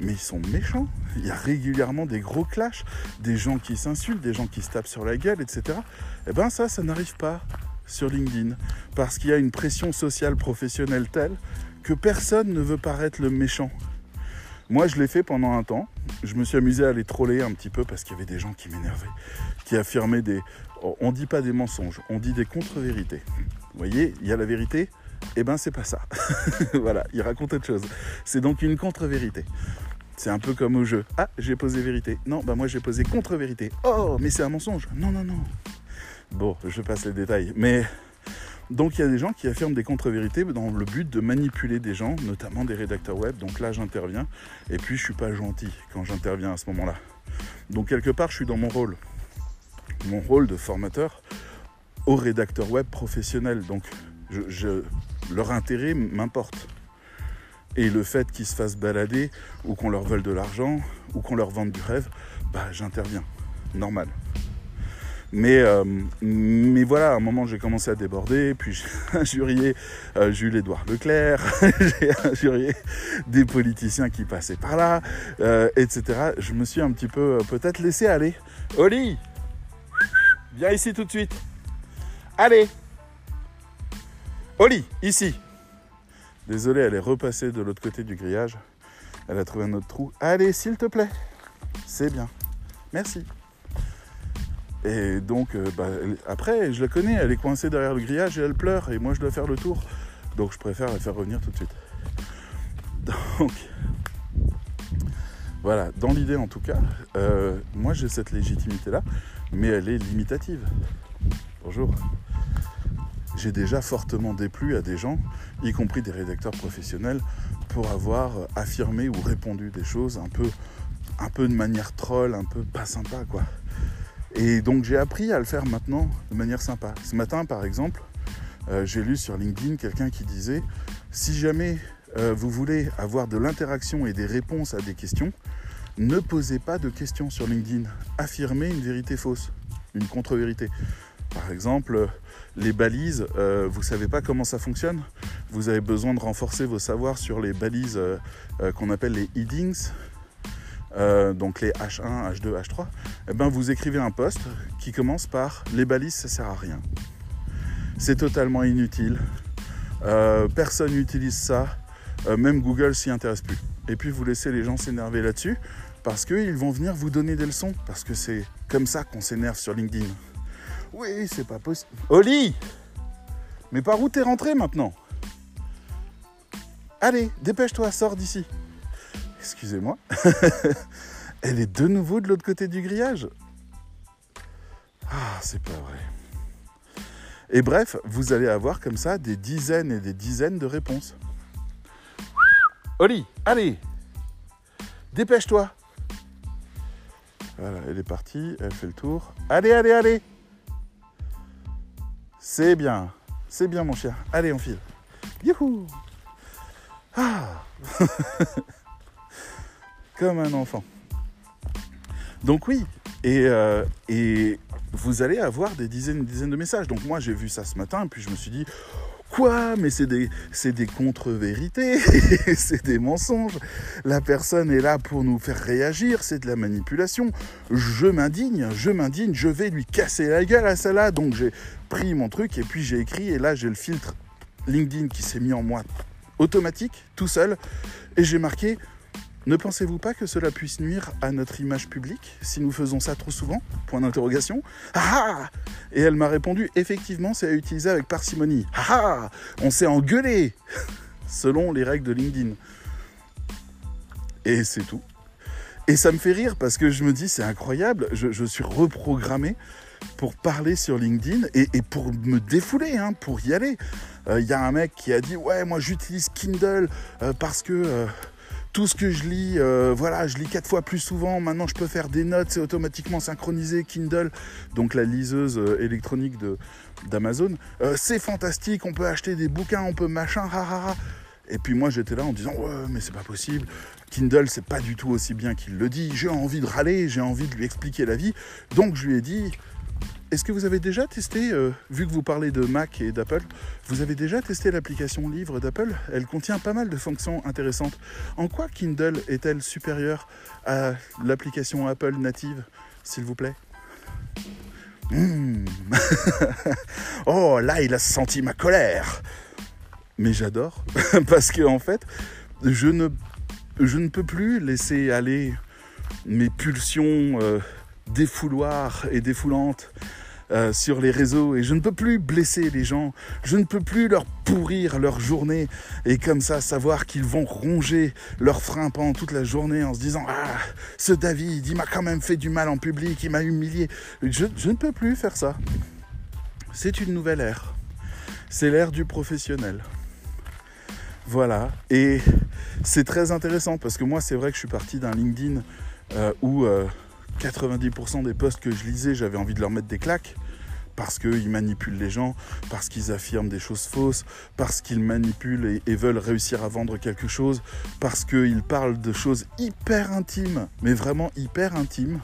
Mais ils sont méchants. Il y a régulièrement des gros clashs, des gens qui s'insultent, des gens qui se tapent sur la gueule, etc. Eh ben ça, ça n'arrive pas sur LinkedIn parce qu'il y a une pression sociale professionnelle telle que personne ne veut paraître le méchant. Moi, je l'ai fait pendant un temps. Je me suis amusé à les troller un petit peu parce qu'il y avait des gens qui m'énervaient, qui affirmaient des. Oh, on dit pas des mensonges, on dit des contre-vérités. Vous voyez, il y a la vérité, eh ben c'est pas ça. voilà, il raconte autre chose. C'est donc une contre-vérité. C'est un peu comme au jeu. Ah, j'ai posé vérité. Non, bah moi j'ai posé contre-vérité. Oh, mais c'est un mensonge. Non, non, non. Bon, je passe les détails. Mais donc il y a des gens qui affirment des contre-vérités dans le but de manipuler des gens, notamment des rédacteurs web. Donc là j'interviens et puis je suis pas gentil quand j'interviens à ce moment-là. Donc quelque part je suis dans mon rôle, mon rôle de formateur aux rédacteurs web professionnels. Donc leur intérêt m'importe. Et le fait qu'ils se fassent balader ou qu'on leur vole de l'argent ou qu'on leur vende du rêve, bah j'interviens. Normal. Mais, euh, mais voilà, à un moment, j'ai commencé à déborder, puis j'ai injurié euh, Jules-Édouard Leclerc, j'ai injurié des politiciens qui passaient par là, euh, etc. Je me suis un petit peu peut-être laissé aller. Oli, viens ici tout de suite. Allez Oli, ici Désolé, elle est repassée de l'autre côté du grillage. Elle a trouvé un autre trou. Allez, s'il te plaît. C'est bien. Merci. Et donc, euh, bah, après, je la connais, elle est coincée derrière le grillage et elle pleure, et moi je dois faire le tour. Donc je préfère la faire revenir tout de suite. Donc, voilà, dans l'idée en tout cas, euh, moi j'ai cette légitimité-là, mais elle est limitative. Bonjour. J'ai déjà fortement déplu à des gens, y compris des rédacteurs professionnels, pour avoir affirmé ou répondu des choses un peu, un peu de manière troll, un peu pas sympa, quoi. Et donc j'ai appris à le faire maintenant de manière sympa. Ce matin, par exemple, euh, j'ai lu sur LinkedIn quelqu'un qui disait si jamais euh, vous voulez avoir de l'interaction et des réponses à des questions, ne posez pas de questions sur LinkedIn. Affirmez une vérité fausse, une contre-vérité. Par exemple, les balises, euh, vous ne savez pas comment ça fonctionne? Vous avez besoin de renforcer vos savoirs sur les balises qu'on appelle les headings, euh, donc les H1, H2, H3, eh ben vous écrivez un poste qui commence par les balises, ça sert à rien. C'est totalement inutile. Euh, personne n'utilise ça. Euh, même Google s'y intéresse plus. Et puis vous laissez les gens s'énerver là-dessus parce qu'ils vont venir vous donner des leçons. Parce que c'est comme ça qu'on s'énerve sur LinkedIn. Oui, c'est pas possible. Oli Mais par où t'es rentré maintenant? Allez, dépêche-toi, sors d'ici excusez-moi, elle est de nouveau de l'autre côté du grillage. Ah, c'est pas vrai. Et bref, vous allez avoir comme ça des dizaines et des dizaines de réponses. Oli, allez, dépêche-toi. Voilà, elle est partie, elle fait le tour. Allez, allez, allez. C'est bien, c'est bien mon chien. Allez, on file. Youhou. Ah comme un enfant. Donc oui, et, euh, vous allez avoir des dizaines et dizaines de messages. Donc moi j'ai vu ça ce matin, puis je me suis dit, Quoi Mais c'est des, des contre-vérités, c'est des mensonges. La personne est là pour nous faire réagir, c'est de la manipulation. Je m'indigne, je m'indigne, je vais lui casser la gueule à celle-là. Donc j'ai pris mon truc et puis j'ai écrit et là j'ai le filtre LinkedIn qui s'est mis en moi automatique, tout seul, et j'ai marqué ne pensez-vous pas que cela puisse nuire à notre image publique si nous faisons ça trop souvent? Point d'interrogation. Ah, ah Et elle m'a répondu effectivement, c'est à utiliser avec parcimonie. Ah, ah On s'est engueulé selon les règles de LinkedIn. Et c'est tout. Et ça me fait rire parce que je me dis c'est incroyable, je, suis reprogrammé pour parler sur LinkedIn et, pour me défouler, hein, pour y aller. Il euh, y a un mec qui a dit ouais moi j'utilise Kindle euh, parce que euh, tout ce que je lis, euh, voilà, je lis quatre fois plus souvent. Maintenant, je peux faire des notes, c'est automatiquement synchronisé. Kindle, donc la liseuse euh, électronique d'Amazon, euh, c'est fantastique. On peut acheter des bouquins, on peut machin, ha, Et puis moi, j'étais là en disant, ouais, mais c'est pas possible. Kindle, c'est pas du tout aussi bien qu'il le dit. J'ai envie de râler, j'ai envie de lui expliquer la vie. Donc, je lui ai dit, est-ce que vous avez déjà testé, euh, vu que vous parlez de Mac et d'Apple, vous avez déjà testé l'application livre d'Apple? Elle contient pas mal de fonctions intéressantes. En quoi Kindle est-elle supérieure à l'application Apple native, s'il vous plaît? Hmm. Oh, là, il a senti ma colère. Mais j'adore, parce que en fait, je ne, peux plus laisser aller mes pulsions euh, défouloirs et défoulantes euh, sur les réseaux et je ne peux plus blesser les gens, je ne peux plus leur pourrir leur journée et comme ça savoir qu'ils vont ronger leur frein pendant toute la journée en se disant ah ce David il m'a quand même fait du mal en public, il m'a humilié. Je, ne peux plus faire ça. C'est une nouvelle ère. C'est l'ère du professionnel. Voilà. Et c'est très intéressant parce que moi, c'est vrai que je suis parti d'un LinkedIn euh, où euh, 90% des posts que je lisais, j'avais envie de leur mettre des claques parce qu'ils manipulent les gens, parce qu'ils affirment des choses fausses, parce qu'ils manipulent et, veulent réussir à vendre quelque chose, parce qu'ils parlent de choses hyper intimes, mais vraiment hyper intimes.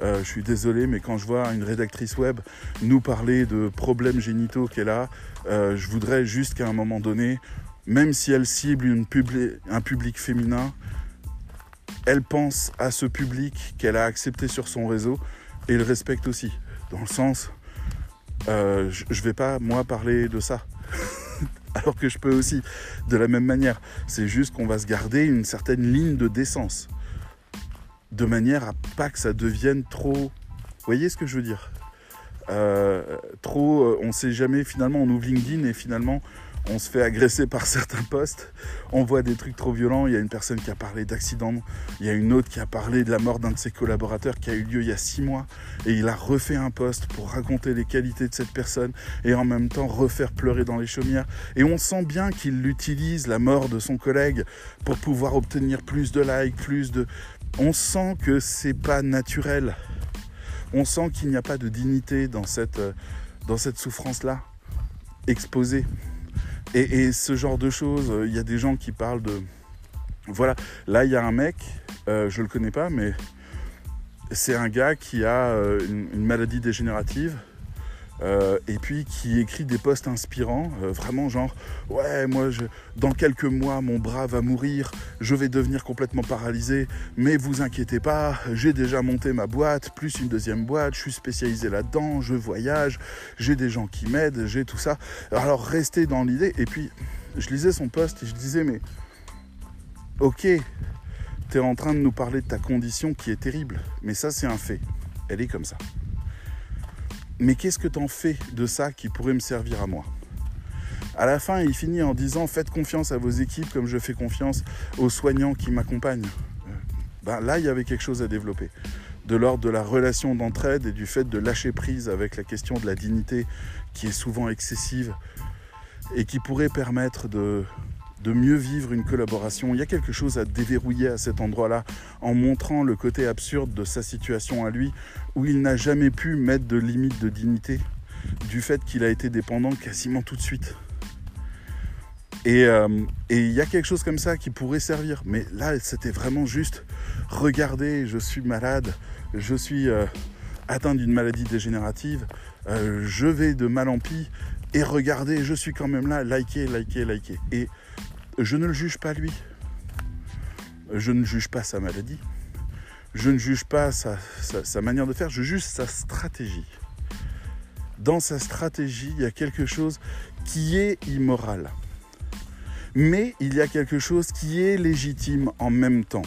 Euh, je suis désolé, mais quand je vois une rédactrice web nous parler de problèmes génitaux qu'elle a, euh, je voudrais juste qu'à un moment donné, même si elle cible un public féminin, elle pense à ce public qu'elle a accepté sur son réseau et le respecte aussi. Dans le sens, euh, je ne vais pas, moi, parler de ça. Alors que je peux aussi, de la même manière. C'est juste qu'on va se garder une certaine ligne de décence. De manière à pas que ça devienne trop... Vous voyez ce que je veux dire? Euh, Trop, euh, on sait jamais, finalement, on ouvre LinkedIn et finalement, on se fait agresser par certains postes, on voit des trucs trop violents, il y a une personne qui a parlé d'accident, il y a une autre qui a parlé de la mort d'un de ses collaborateurs qui a eu lieu il y a six mois, et il a refait un poste pour raconter les qualités de cette personne, et en même temps refaire pleurer dans les chaumières. Et on sent bien qu'il utilise, la mort de son collègue, pour pouvoir obtenir plus de likes, plus de... On sent que c'est pas naturel. On sent qu'il n'y a pas de dignité dans cette, dans cette souffrance-là, exposée. Et, ce genre de choses, il y a des gens qui parlent de... Voilà, là il y a un mec, euh, je le connais pas, mais c'est un gars qui a euh, une, maladie dégénérative euh, et puis qui écrit des posts inspirants, euh, vraiment genre ouais moi je, dans quelques mois mon bras va mourir, je vais devenir complètement paralysé, mais vous inquiétez pas, j'ai déjà monté ma boîte, plus une deuxième boîte, je suis spécialisé là-dedans, je voyage, j'ai des gens qui m'aident, j'ai tout ça. Alors restez dans l'idée et puis je lisais son post et je disais mais ok, tu es en train de nous parler de ta condition qui est terrible, mais ça c'est un fait, elle est comme ça. Mais qu'est-ce que t'en fais de ça qui pourrait me servir à moi? À la fin, il finit en disant Faites confiance à vos équipes comme je fais confiance aux soignants qui m'accompagnent. Euh, ben, là, il y avait quelque chose à développer. De l'ordre de la relation d'entraide et du fait de lâcher prise avec la question de la dignité qui est souvent excessive et qui pourrait permettre de, de mieux vivre une collaboration. Il y a quelque chose à déverrouiller à cet endroit-là en montrant le côté absurde de sa situation à lui, où il n'a jamais pu mettre de limite de dignité, du fait qu'il a été dépendant quasiment tout de suite. Et, euh, il y a quelque chose comme ça qui pourrait servir. Mais là, c'était vraiment juste, regardez, je suis malade, je suis... Euh, atteint d'une maladie dégénérative, euh, je vais de mal en pis, et regardez, je suis quand même là, likez, likez, likez. Je ne le juge pas lui. Je ne juge pas sa maladie. Je ne juge pas sa, manière de faire, je juge sa stratégie. Dans sa stratégie, il y a quelque chose qui est immoral. Mais il y a quelque chose qui est légitime en même temps.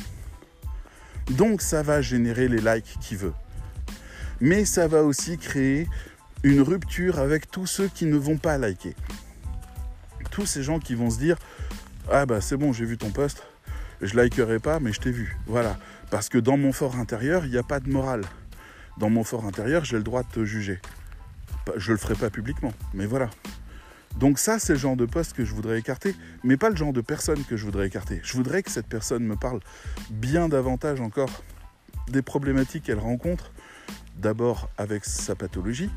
Donc ça va générer les likes qu'il veut. Mais ça va aussi créer une rupture avec tous ceux qui ne vont pas liker. Tous ces gens qui vont se dire Ah bah c'est bon, j'ai vu ton post, je likerai pas, mais je t'ai vu. Voilà. Parce que dans mon fort intérieur, il n'y a pas de morale. Dans mon fort intérieur, j'ai le droit de te juger. Je le ferai pas publiquement, mais voilà. Donc ça, c'est le genre de poste que je voudrais écarter, mais pas le genre de personne que je voudrais écarter. Je voudrais que cette personne me parle bien davantage encore des problématiques qu'elle rencontre, d'abord avec sa pathologie,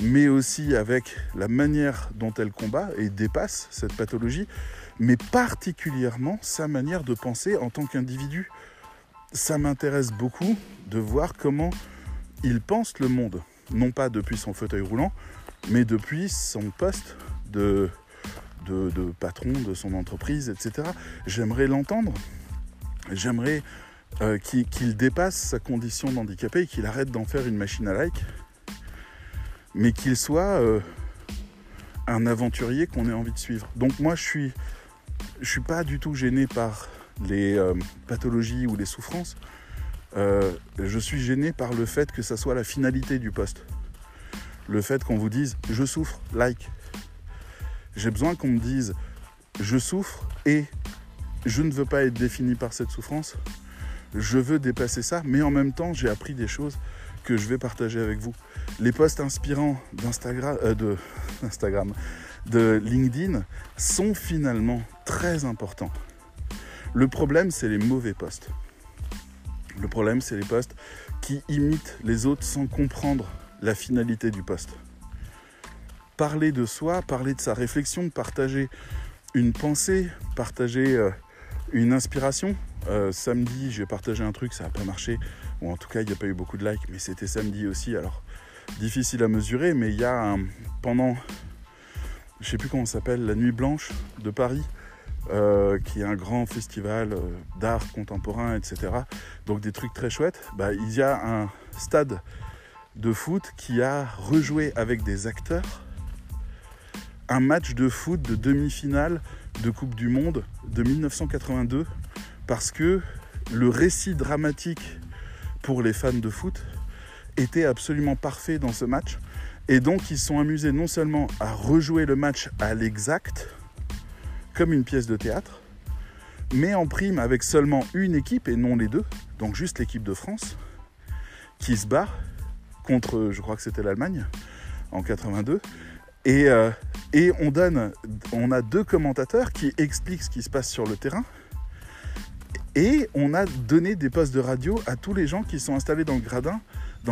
mais aussi avec la manière dont elle combat et dépasse cette pathologie, mais particulièrement sa manière de penser en tant qu'individu. Ça m'intéresse beaucoup de voir comment il pense le monde, non pas depuis son fauteuil roulant, mais depuis son poste de, de, patron de son entreprise, etc. J'aimerais l'entendre. J'aimerais euh, qu'il dépasse sa condition d'handicapé et qu'il arrête d'en faire une machine à like, mais qu'il soit euh, un aventurier qu'on ait envie de suivre. Donc moi, je suis, je suis pas du tout gêné par les euh, pathologies ou les souffrances. je suis gêné par le fait que ça soit la finalité du poste. Le fait qu'on vous dise je souffre, like. J'ai besoin qu'on me dise je souffre et je ne veux pas être défini par cette souffrance. Je veux dépasser ça, mais en même temps, j'ai appris des choses que je vais partager avec vous. Les posts inspirants d'Instagram, euh, de, Instagram, de LinkedIn sont finalement très importants. Le problème, c'est les mauvais posts. Le problème, c'est les posts qui imitent les autres sans comprendre la finalité du poste parler de soi, parler de sa réflexion, partager une pensée, partager euh, une inspiration. Euh, samedi, j'ai partagé un truc, ça n'a pas marché, ou en tout cas, il n'y a pas eu beaucoup de likes, mais c'était samedi aussi, alors difficile à mesurer, mais il y a un, pendant, je sais plus comment s'appelle, la Nuit Blanche de Paris, euh, qui est un grand festival d'art contemporain, etc. Donc des trucs très chouettes. Bah, il y a un stade de foot qui a rejoué avec des acteurs un match de foot de demi-finale de Coupe du Monde de 1982 parce que le récit dramatique pour les fans de foot était absolument parfait dans ce match. Et donc ils sont amusés non seulement à rejouer le match à l'exact, comme une pièce de théâtre, mais en prime avec seulement une équipe et non les deux, donc juste l'équipe de France, qui se bat contre, je crois que c'était l'Allemagne, en 82. Et, euh, et on donne, on a deux commentateurs qui expliquent ce qui se passe sur le terrain. Et on a donné des postes de radio à tous les gens qui sont installés dans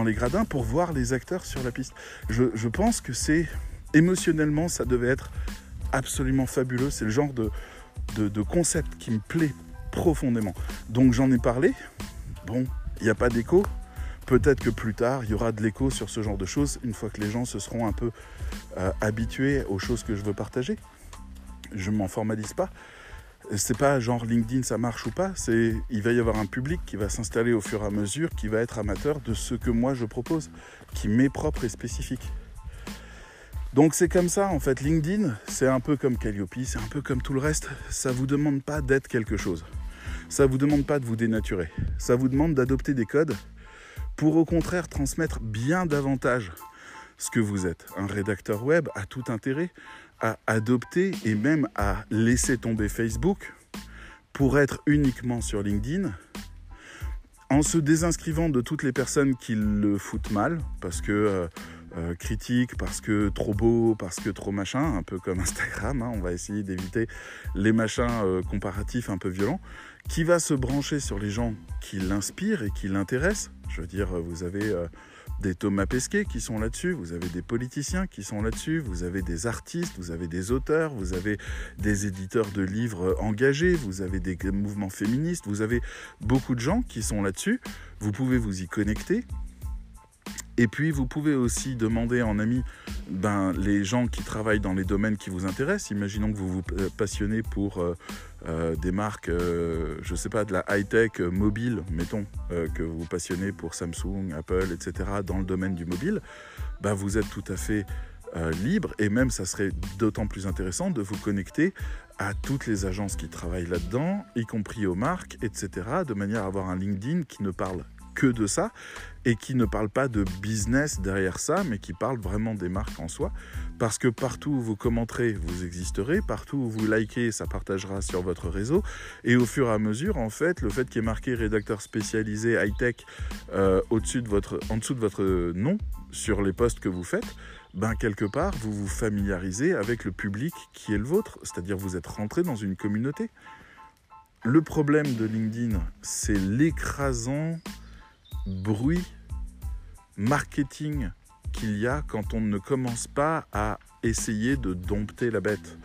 les gradins, pour voir les acteurs sur la piste. Je, pense que c'est émotionnellement, ça devait être absolument fabuleux. C'est le genre de, concept qui me plaît profondément. Donc j'en ai parlé. Bon, il n'y a pas d'écho, Peut-être que plus tard, il y aura de l'écho sur ce genre de choses, une fois que les gens se seront un peu euh, habitués aux choses que je veux partager. Je ne m'en formalise pas. C'est pas genre LinkedIn ça marche ou pas, il va y avoir un public qui va s'installer au fur et à mesure, qui va être amateur de ce que moi je propose, qui m'est propre et spécifique. Donc c'est comme ça en fait, LinkedIn, c'est un peu comme Calliope, c'est un peu comme tout le reste, ça vous demande pas d'être quelque chose. Ça vous demande pas de vous dénaturer. Ça vous demande d'adopter des codes pour au contraire transmettre bien davantage ce que vous êtes. Un rédacteur web a tout intérêt à adopter et même à laisser tomber Facebook pour être uniquement sur LinkedIn en se désinscrivant de toutes les personnes qui le foutent mal parce que euh, euh, critique, parce que trop beau, parce que trop machin, un peu comme Instagram, hein. on va essayer d'éviter les machins euh, comparatifs un peu violents, qui va se brancher sur les gens qui l'inspirent et qui l'intéressent je veux dire, vous avez euh, des Thomas Pesquet qui sont là-dessus, vous avez des politiciens qui sont là-dessus, vous avez des artistes, vous avez des auteurs, vous avez des éditeurs de livres engagés, vous avez des mouvements féministes, vous avez beaucoup de gens qui sont là-dessus. Vous pouvez vous y connecter Et puis, vous pouvez aussi demander en ami ben, les gens qui travaillent dans les domaines qui vous intéressent. Imaginons que vous vous passionnez pour euh, euh, des marques, euh, je ne sais pas, de la high-tech mobile, mettons, que vous vous passionnez pour Samsung, Apple, etc., dans le domaine du mobile. Ben, vous êtes tout à fait libre et même ça serait d'autant plus intéressant de vous connecter à toutes les agences qui travaillent là-dedans, y compris aux marques, etc., de manière à avoir un LinkedIn qui ne parle que de ça et qui ne parle pas de business derrière ça, mais qui parle vraiment des marques en soi. Parce que partout où vous commenterez, vous existerez, partout où vous likez, ça partagera sur votre réseau. Et au fur et à mesure, en fait, le fait qu'il y ait marqué rédacteur spécialisé high-tech euh, au-dessus de votre, en dessous de votre nom sur les posts que vous faites, ben quelque part, vous vous familiarisez avec le public qui est le vôtre, c'est-à-dire vous êtes rentré dans une communauté. Le problème de LinkedIn, c'est l'écrasant bruit marketing qu'il y a quand on ne commence pas à essayer de dompter la bête.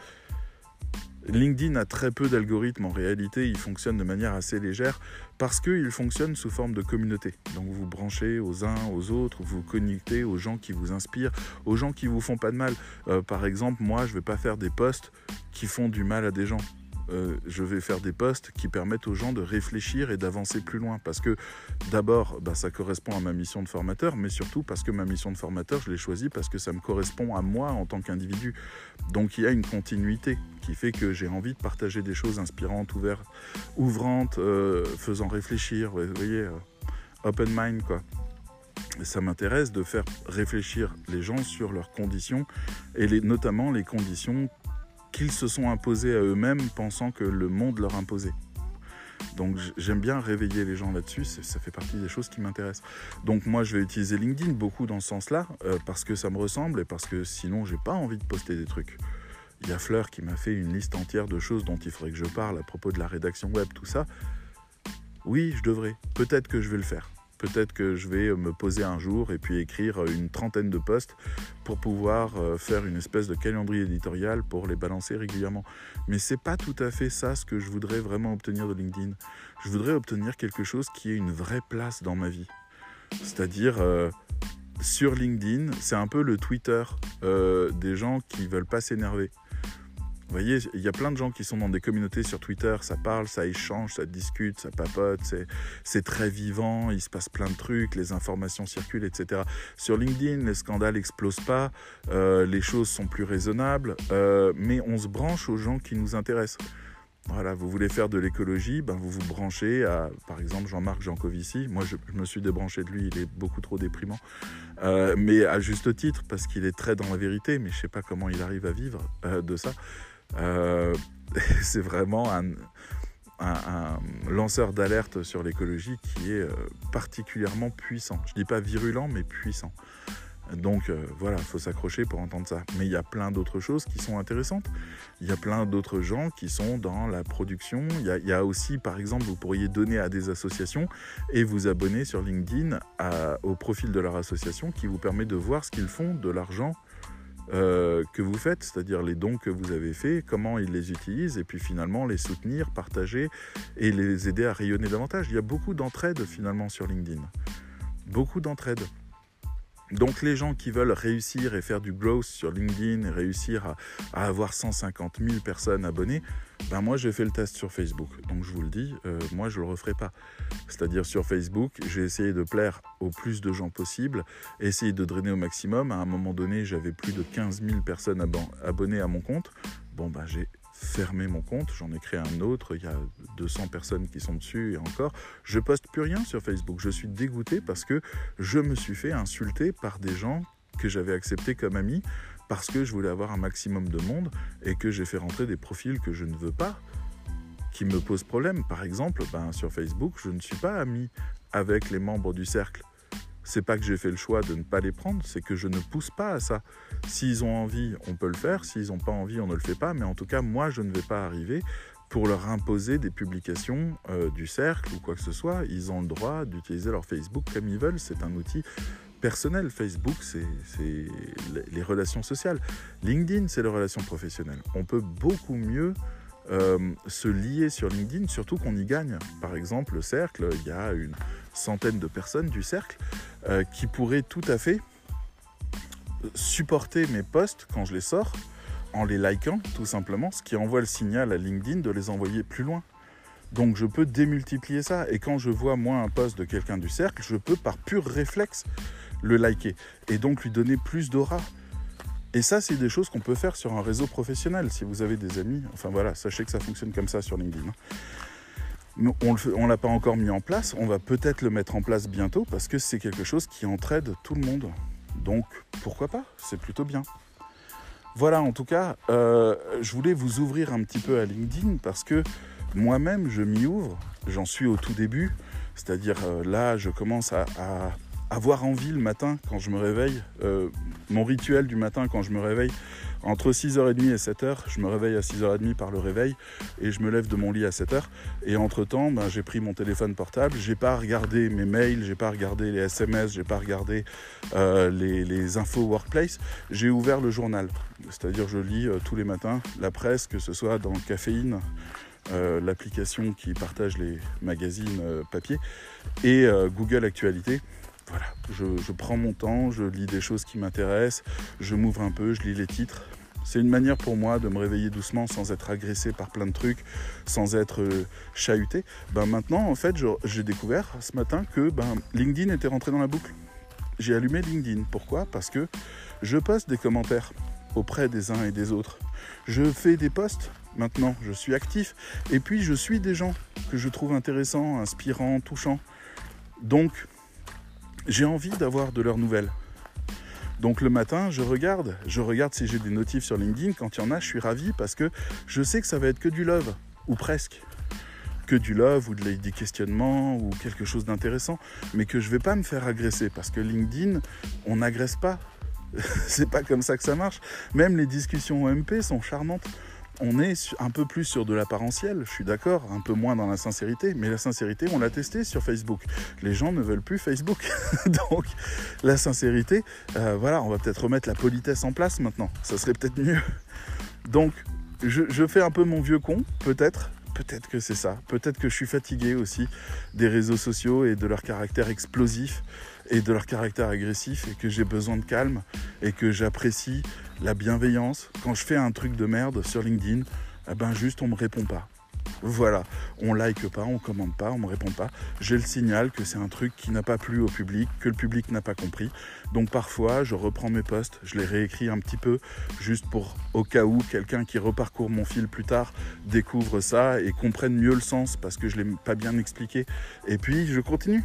LinkedIn a très peu d'algorithmes en réalité, il fonctionne de manière assez légère parce qu'il fonctionne sous forme de communauté. Donc vous branchez aux uns, aux autres, vous vous connectez aux gens qui vous inspirent, aux gens qui vous font pas de mal. Euh, par exemple, moi je ne vais pas faire des posts qui font du mal à des gens. Euh, je vais faire des posts qui permettent aux gens de réfléchir et d'avancer plus loin. Parce que d'abord, bah, ça correspond à ma mission de formateur, mais surtout parce que ma mission de formateur, je l'ai choisie parce que ça me correspond à moi en tant qu'individu. Donc il y a une continuité qui fait que j'ai envie de partager des choses inspirantes, ouvertes, ouvrantes, euh, faisant réfléchir. Vous voyez, euh, open mind quoi. ça m'intéresse de faire réfléchir les gens sur leurs conditions et notamment les conditions qu'ils se sont imposés à eux-mêmes pensant que le monde leur imposait. Donc j'aime bien réveiller les gens là-dessus, ça fait partie des choses qui m'intéressent. Donc moi je vais utiliser LinkedIn beaucoup dans ce sens-là, euh, parce que ça me ressemble et parce que sinon j'ai pas envie de poster des trucs. Il y a Fleur qui m'a fait une liste entière de choses dont il faudrait que je parle à propos de la rédaction web, tout ça. Oui, je devrais. Peut-être que je vais le faire. Peut-être que je vais me poser un jour et puis écrire une trentaine de posts pour pouvoir euh, faire une espèce de calendrier éditorial pour les balancer régulièrement. Mais c'est pas tout à fait ça ce que je voudrais vraiment obtenir de LinkedIn. Je voudrais obtenir quelque chose qui ait une vraie place dans ma vie. C'est-à-dire euh, sur LinkedIn, c'est un peu le Twitter euh, des gens qui veulent pas s'énerver. Vous voyez, il y a plein de gens qui sont dans des communautés sur Twitter, ça parle, ça échange, ça discute, ça papote, c'est très vivant, il se passe plein de trucs, les informations circulent, etc. Sur LinkedIn, les scandales n'explosent pas, euh, les choses sont plus raisonnables, euh, mais on se branche aux gens qui nous intéressent. Voilà, vous voulez faire de l'écologie, ben vous vous branchez à, par exemple, Jean-Marc Jancovici. Moi, je, me suis débranché de lui, il est beaucoup trop déprimant. Euh, mais à juste titre, parce qu'il est très dans la vérité, mais je ne sais pas comment il arrive à vivre de ça. Euh, c'est vraiment un, lanceur d'alerte sur l'écologie qui est euh, particulièrement puissant. Je ne dis pas virulent, mais puissant. Donc euh, voilà, il faut s'accrocher pour entendre ça. Mais il y a plein d'autres choses qui sont intéressantes. Il y a plein d'autres gens qui sont dans la production. Il y, a, aussi, par exemple, vous pourriez donner à des associations et vous abonner sur LinkedIn au profil de leur association qui vous permet de voir ce qu'ils font de l'argent euh, que vous faites, c'est-à-dire les dons que vous avez faits, comment ils les utilisent, et puis finalement les soutenir, partager et les aider à rayonner davantage. Il y a beaucoup d'entraide finalement sur LinkedIn. Beaucoup d'entraide. Donc les gens qui veulent réussir et faire du growth sur LinkedIn et réussir à, avoir 150 000 personnes abonnées, ben moi j'ai fait le test sur Facebook. Donc je vous le dis, euh, moi je le referai pas. C'est-à-dire sur Facebook, j'ai essayé de plaire au plus de gens possible, essayer de drainer au maximum. À un moment donné, j'avais plus de 15 000 personnes abonnées à mon compte. Bon ben j'ai fermé mon compte, j'en ai créé un autre, il y a 200 personnes qui sont dessus et encore, je poste plus rien sur Facebook. Je suis dégoûté parce que je me suis fait insulter par des gens que j'avais acceptés comme amis parce que je voulais avoir un maximum de monde et que j'ai fait rentrer des profils que je ne veux pas qui me posent problème. Par exemple, ben, sur Facebook, je ne suis pas ami avec les membres du cercle c'est pas que j'ai fait le choix de ne pas les prendre, c'est que je ne pousse pas à ça. S'ils ont envie, on peut le faire. S'ils n'ont pas envie, on ne le fait pas. Mais en tout cas, moi, je ne vais pas arriver pour leur imposer des publications euh, du cercle ou quoi que ce soit. Ils ont le droit d'utiliser leur Facebook comme ils veulent. C'est un outil personnel. Facebook, c'est les relations sociales. LinkedIn, c'est les relations professionnelles. On peut beaucoup mieux se lier sur LinkedIn, surtout qu'on y gagne. Par exemple, le cercle, il y a une centaine de personnes du cercle qui pourraient tout à fait supporter mes posts quand je les sors en les likant tout simplement, ce qui envoie le signal à LinkedIn de les envoyer plus loin. Donc je peux démultiplier ça. Et quand je vois moi un post de quelqu'un du cercle, je peux par pur réflexe le liker et donc lui donner plus d'aura. Et ça, c'est des choses qu'on peut faire sur un réseau professionnel. Si vous avez des amis, enfin voilà, sachez que ça fonctionne comme ça sur LinkedIn. Hein. On ne l'a pas encore mis en place, on va peut-être le mettre en place bientôt parce que c'est quelque chose qui entraide tout le monde. Donc pourquoi pas, c'est plutôt bien. Voilà, en tout cas, euh, je voulais vous ouvrir un petit peu à LinkedIn parce que moi-même, je m'y ouvre. J'en suis au tout début, c'est-à-dire euh, là, je commence à, avoir envie le matin quand je me réveille. Euh, mon rituel du matin quand je me réveille, entre 6h30 et 7h, je me réveille à 6h30 par le réveil et je me lève de mon lit à 7h. Et entre-temps, ben, j'ai pris mon téléphone portable, j'ai pas regardé mes mails, j'ai pas regardé les SMS, j'ai pas regardé euh, les, infos workplace, j'ai ouvert le journal. C'est-à-dire je lis euh, tous les matins la presse, que ce soit dans Caféine, l'application qui partage les magazines papier, et Google Actualité voilà, je, prends mon temps, je lis des choses qui m'intéressent, je m'ouvre un peu, je lis les titres. C'est une manière pour moi de me réveiller doucement sans être agressé par plein de trucs, sans être euh, chahuté. Ben maintenant, en fait, j'ai découvert ce matin que ben, LinkedIn était rentré dans la boucle. J'ai allumé LinkedIn. Pourquoi? Parce que je poste des commentaires auprès des uns et des autres. Je fais des posts maintenant, je suis actif. Et puis je suis des gens que je trouve intéressants, inspirants, touchants. Donc j'ai envie d'avoir de leurs nouvelles. Donc le matin, je regarde, je regarde si j'ai des notifs sur LinkedIn. Quand il y en a, je suis ravi parce que je sais que ça va être que du love, ou presque. Que du love ou des questionnements ou quelque chose d'intéressant, mais que je vais pas me faire agresser parce que LinkedIn, on n'agresse pas. C'est pas comme ça que ça marche. Même les discussions OMP sont charmantes on est un peu plus sur de l'apparentiel, je suis d'accord, un peu moins dans la sincérité, mais la sincérité, on l'a testé sur Facebook. Les gens ne veulent plus Facebook. Donc, la sincérité, euh, voilà, on va peut-être remettre la politesse en place maintenant. Ça serait peut-être mieux. Donc, je, fais un peu mon vieux con, peut-être. Peut-être que c'est ça. Peut-être que je suis fatigué aussi des réseaux sociaux et de leur caractère explosif et de leur caractère agressif et que j'ai besoin de calme et que j'apprécie la bienveillance. Quand je fais un truc de merde sur LinkedIn, eh ben juste on me répond pas. Voilà, on like pas, on commente pas, on me répond pas. J'ai le signal que c'est un truc qui n'a pas plu au public, que le public n'a pas compris. Donc parfois, je reprends mes posts, je les réécris un petit peu, juste pour au cas où quelqu'un qui reparcourt mon fil plus tard découvre ça et comprenne mieux le sens parce que je l'ai pas bien expliqué. Et puis je continue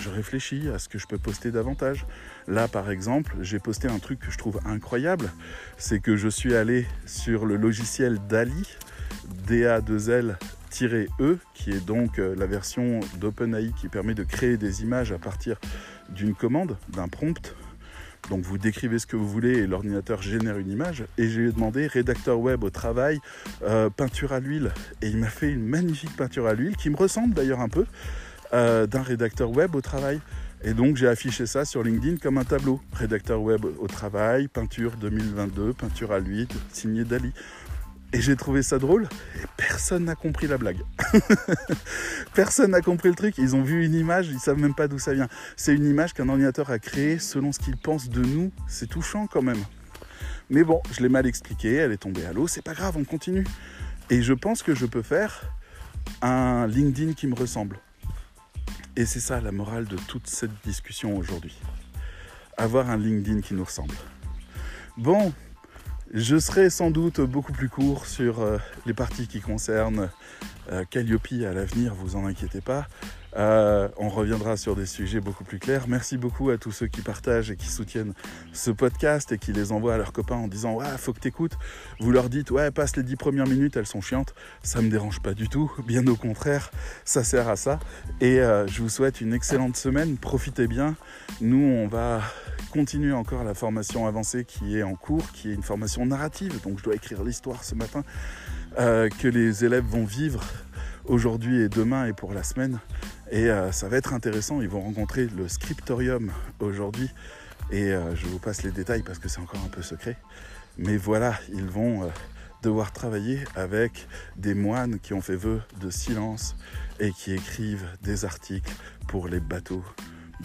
je réfléchis à ce que je peux poster davantage. Là, par exemple, j'ai posté un truc que je trouve incroyable, c'est que je suis allé sur le logiciel DALI, DA2L-E, qui est donc euh, la version d'OpenAI qui permet de créer des images à partir d'une commande, d'un prompt. Donc vous décrivez ce que vous voulez et l'ordinateur génère une image. Et j'ai demandé rédacteur web au travail, euh, peinture à l'huile. Et il m'a fait une magnifique peinture à l'huile qui me ressemble d'ailleurs un peu. Euh, d'un rédacteur web au travail. Et donc j'ai affiché ça sur LinkedIn comme un tableau. Rédacteur web au travail, peinture 2022, peinture à l'huile, signé Dali. Et j'ai trouvé ça drôle et personne n'a compris la blague. personne n'a compris le truc. Ils ont vu une image, ils savent même pas d'où ça vient. C'est une image qu'un ordinateur a créée selon ce qu'il pense de nous. C'est touchant quand même. Mais bon, je l'ai mal expliqué, elle est tombée à l'eau, c'est pas grave, on continue. Et je pense que je peux faire un LinkedIn qui me ressemble. Et c'est ça la morale de toute cette discussion aujourd'hui. Avoir un LinkedIn qui nous ressemble. Bon, je serai sans doute beaucoup plus court sur euh, les parties qui concernent euh, Calliope à l'avenir, vous en inquiétez pas. Euh, on reviendra sur des sujets beaucoup plus clairs. Merci beaucoup à tous ceux qui partagent et qui soutiennent ce podcast et qui les envoient à leurs copains en disant Ouais, faut que t'écoutes. Vous leur dites Ouais, passe les dix premières minutes, elles sont chiantes. Ça me dérange pas du tout. Bien au contraire, ça sert à ça. Et euh, je vous souhaite une excellente semaine. Profitez bien. Nous, on va continuer encore la formation avancée qui est en cours, qui est une formation narrative. Donc, je dois écrire l'histoire ce matin euh, que les élèves vont vivre aujourd'hui et demain et pour la semaine. Et euh, ça va être intéressant. Ils vont rencontrer le scriptorium aujourd'hui. Et euh, je vous passe les détails parce que c'est encore un peu secret. Mais voilà, ils vont devoir travailler avec des moines qui ont fait vœu de silence et qui écrivent des articles pour les bateaux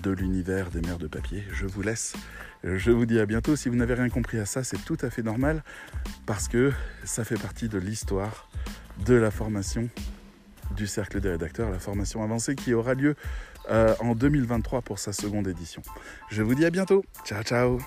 de l'univers des mers de papier. Je vous laisse. Je vous dis à bientôt. Si vous n'avez rien compris à ça, c'est tout à fait normal parce que ça fait partie de l'histoire de la formation du Cercle des rédacteurs, la formation avancée qui aura lieu euh, en 2023 pour sa seconde édition. Je vous dis à bientôt. Ciao, ciao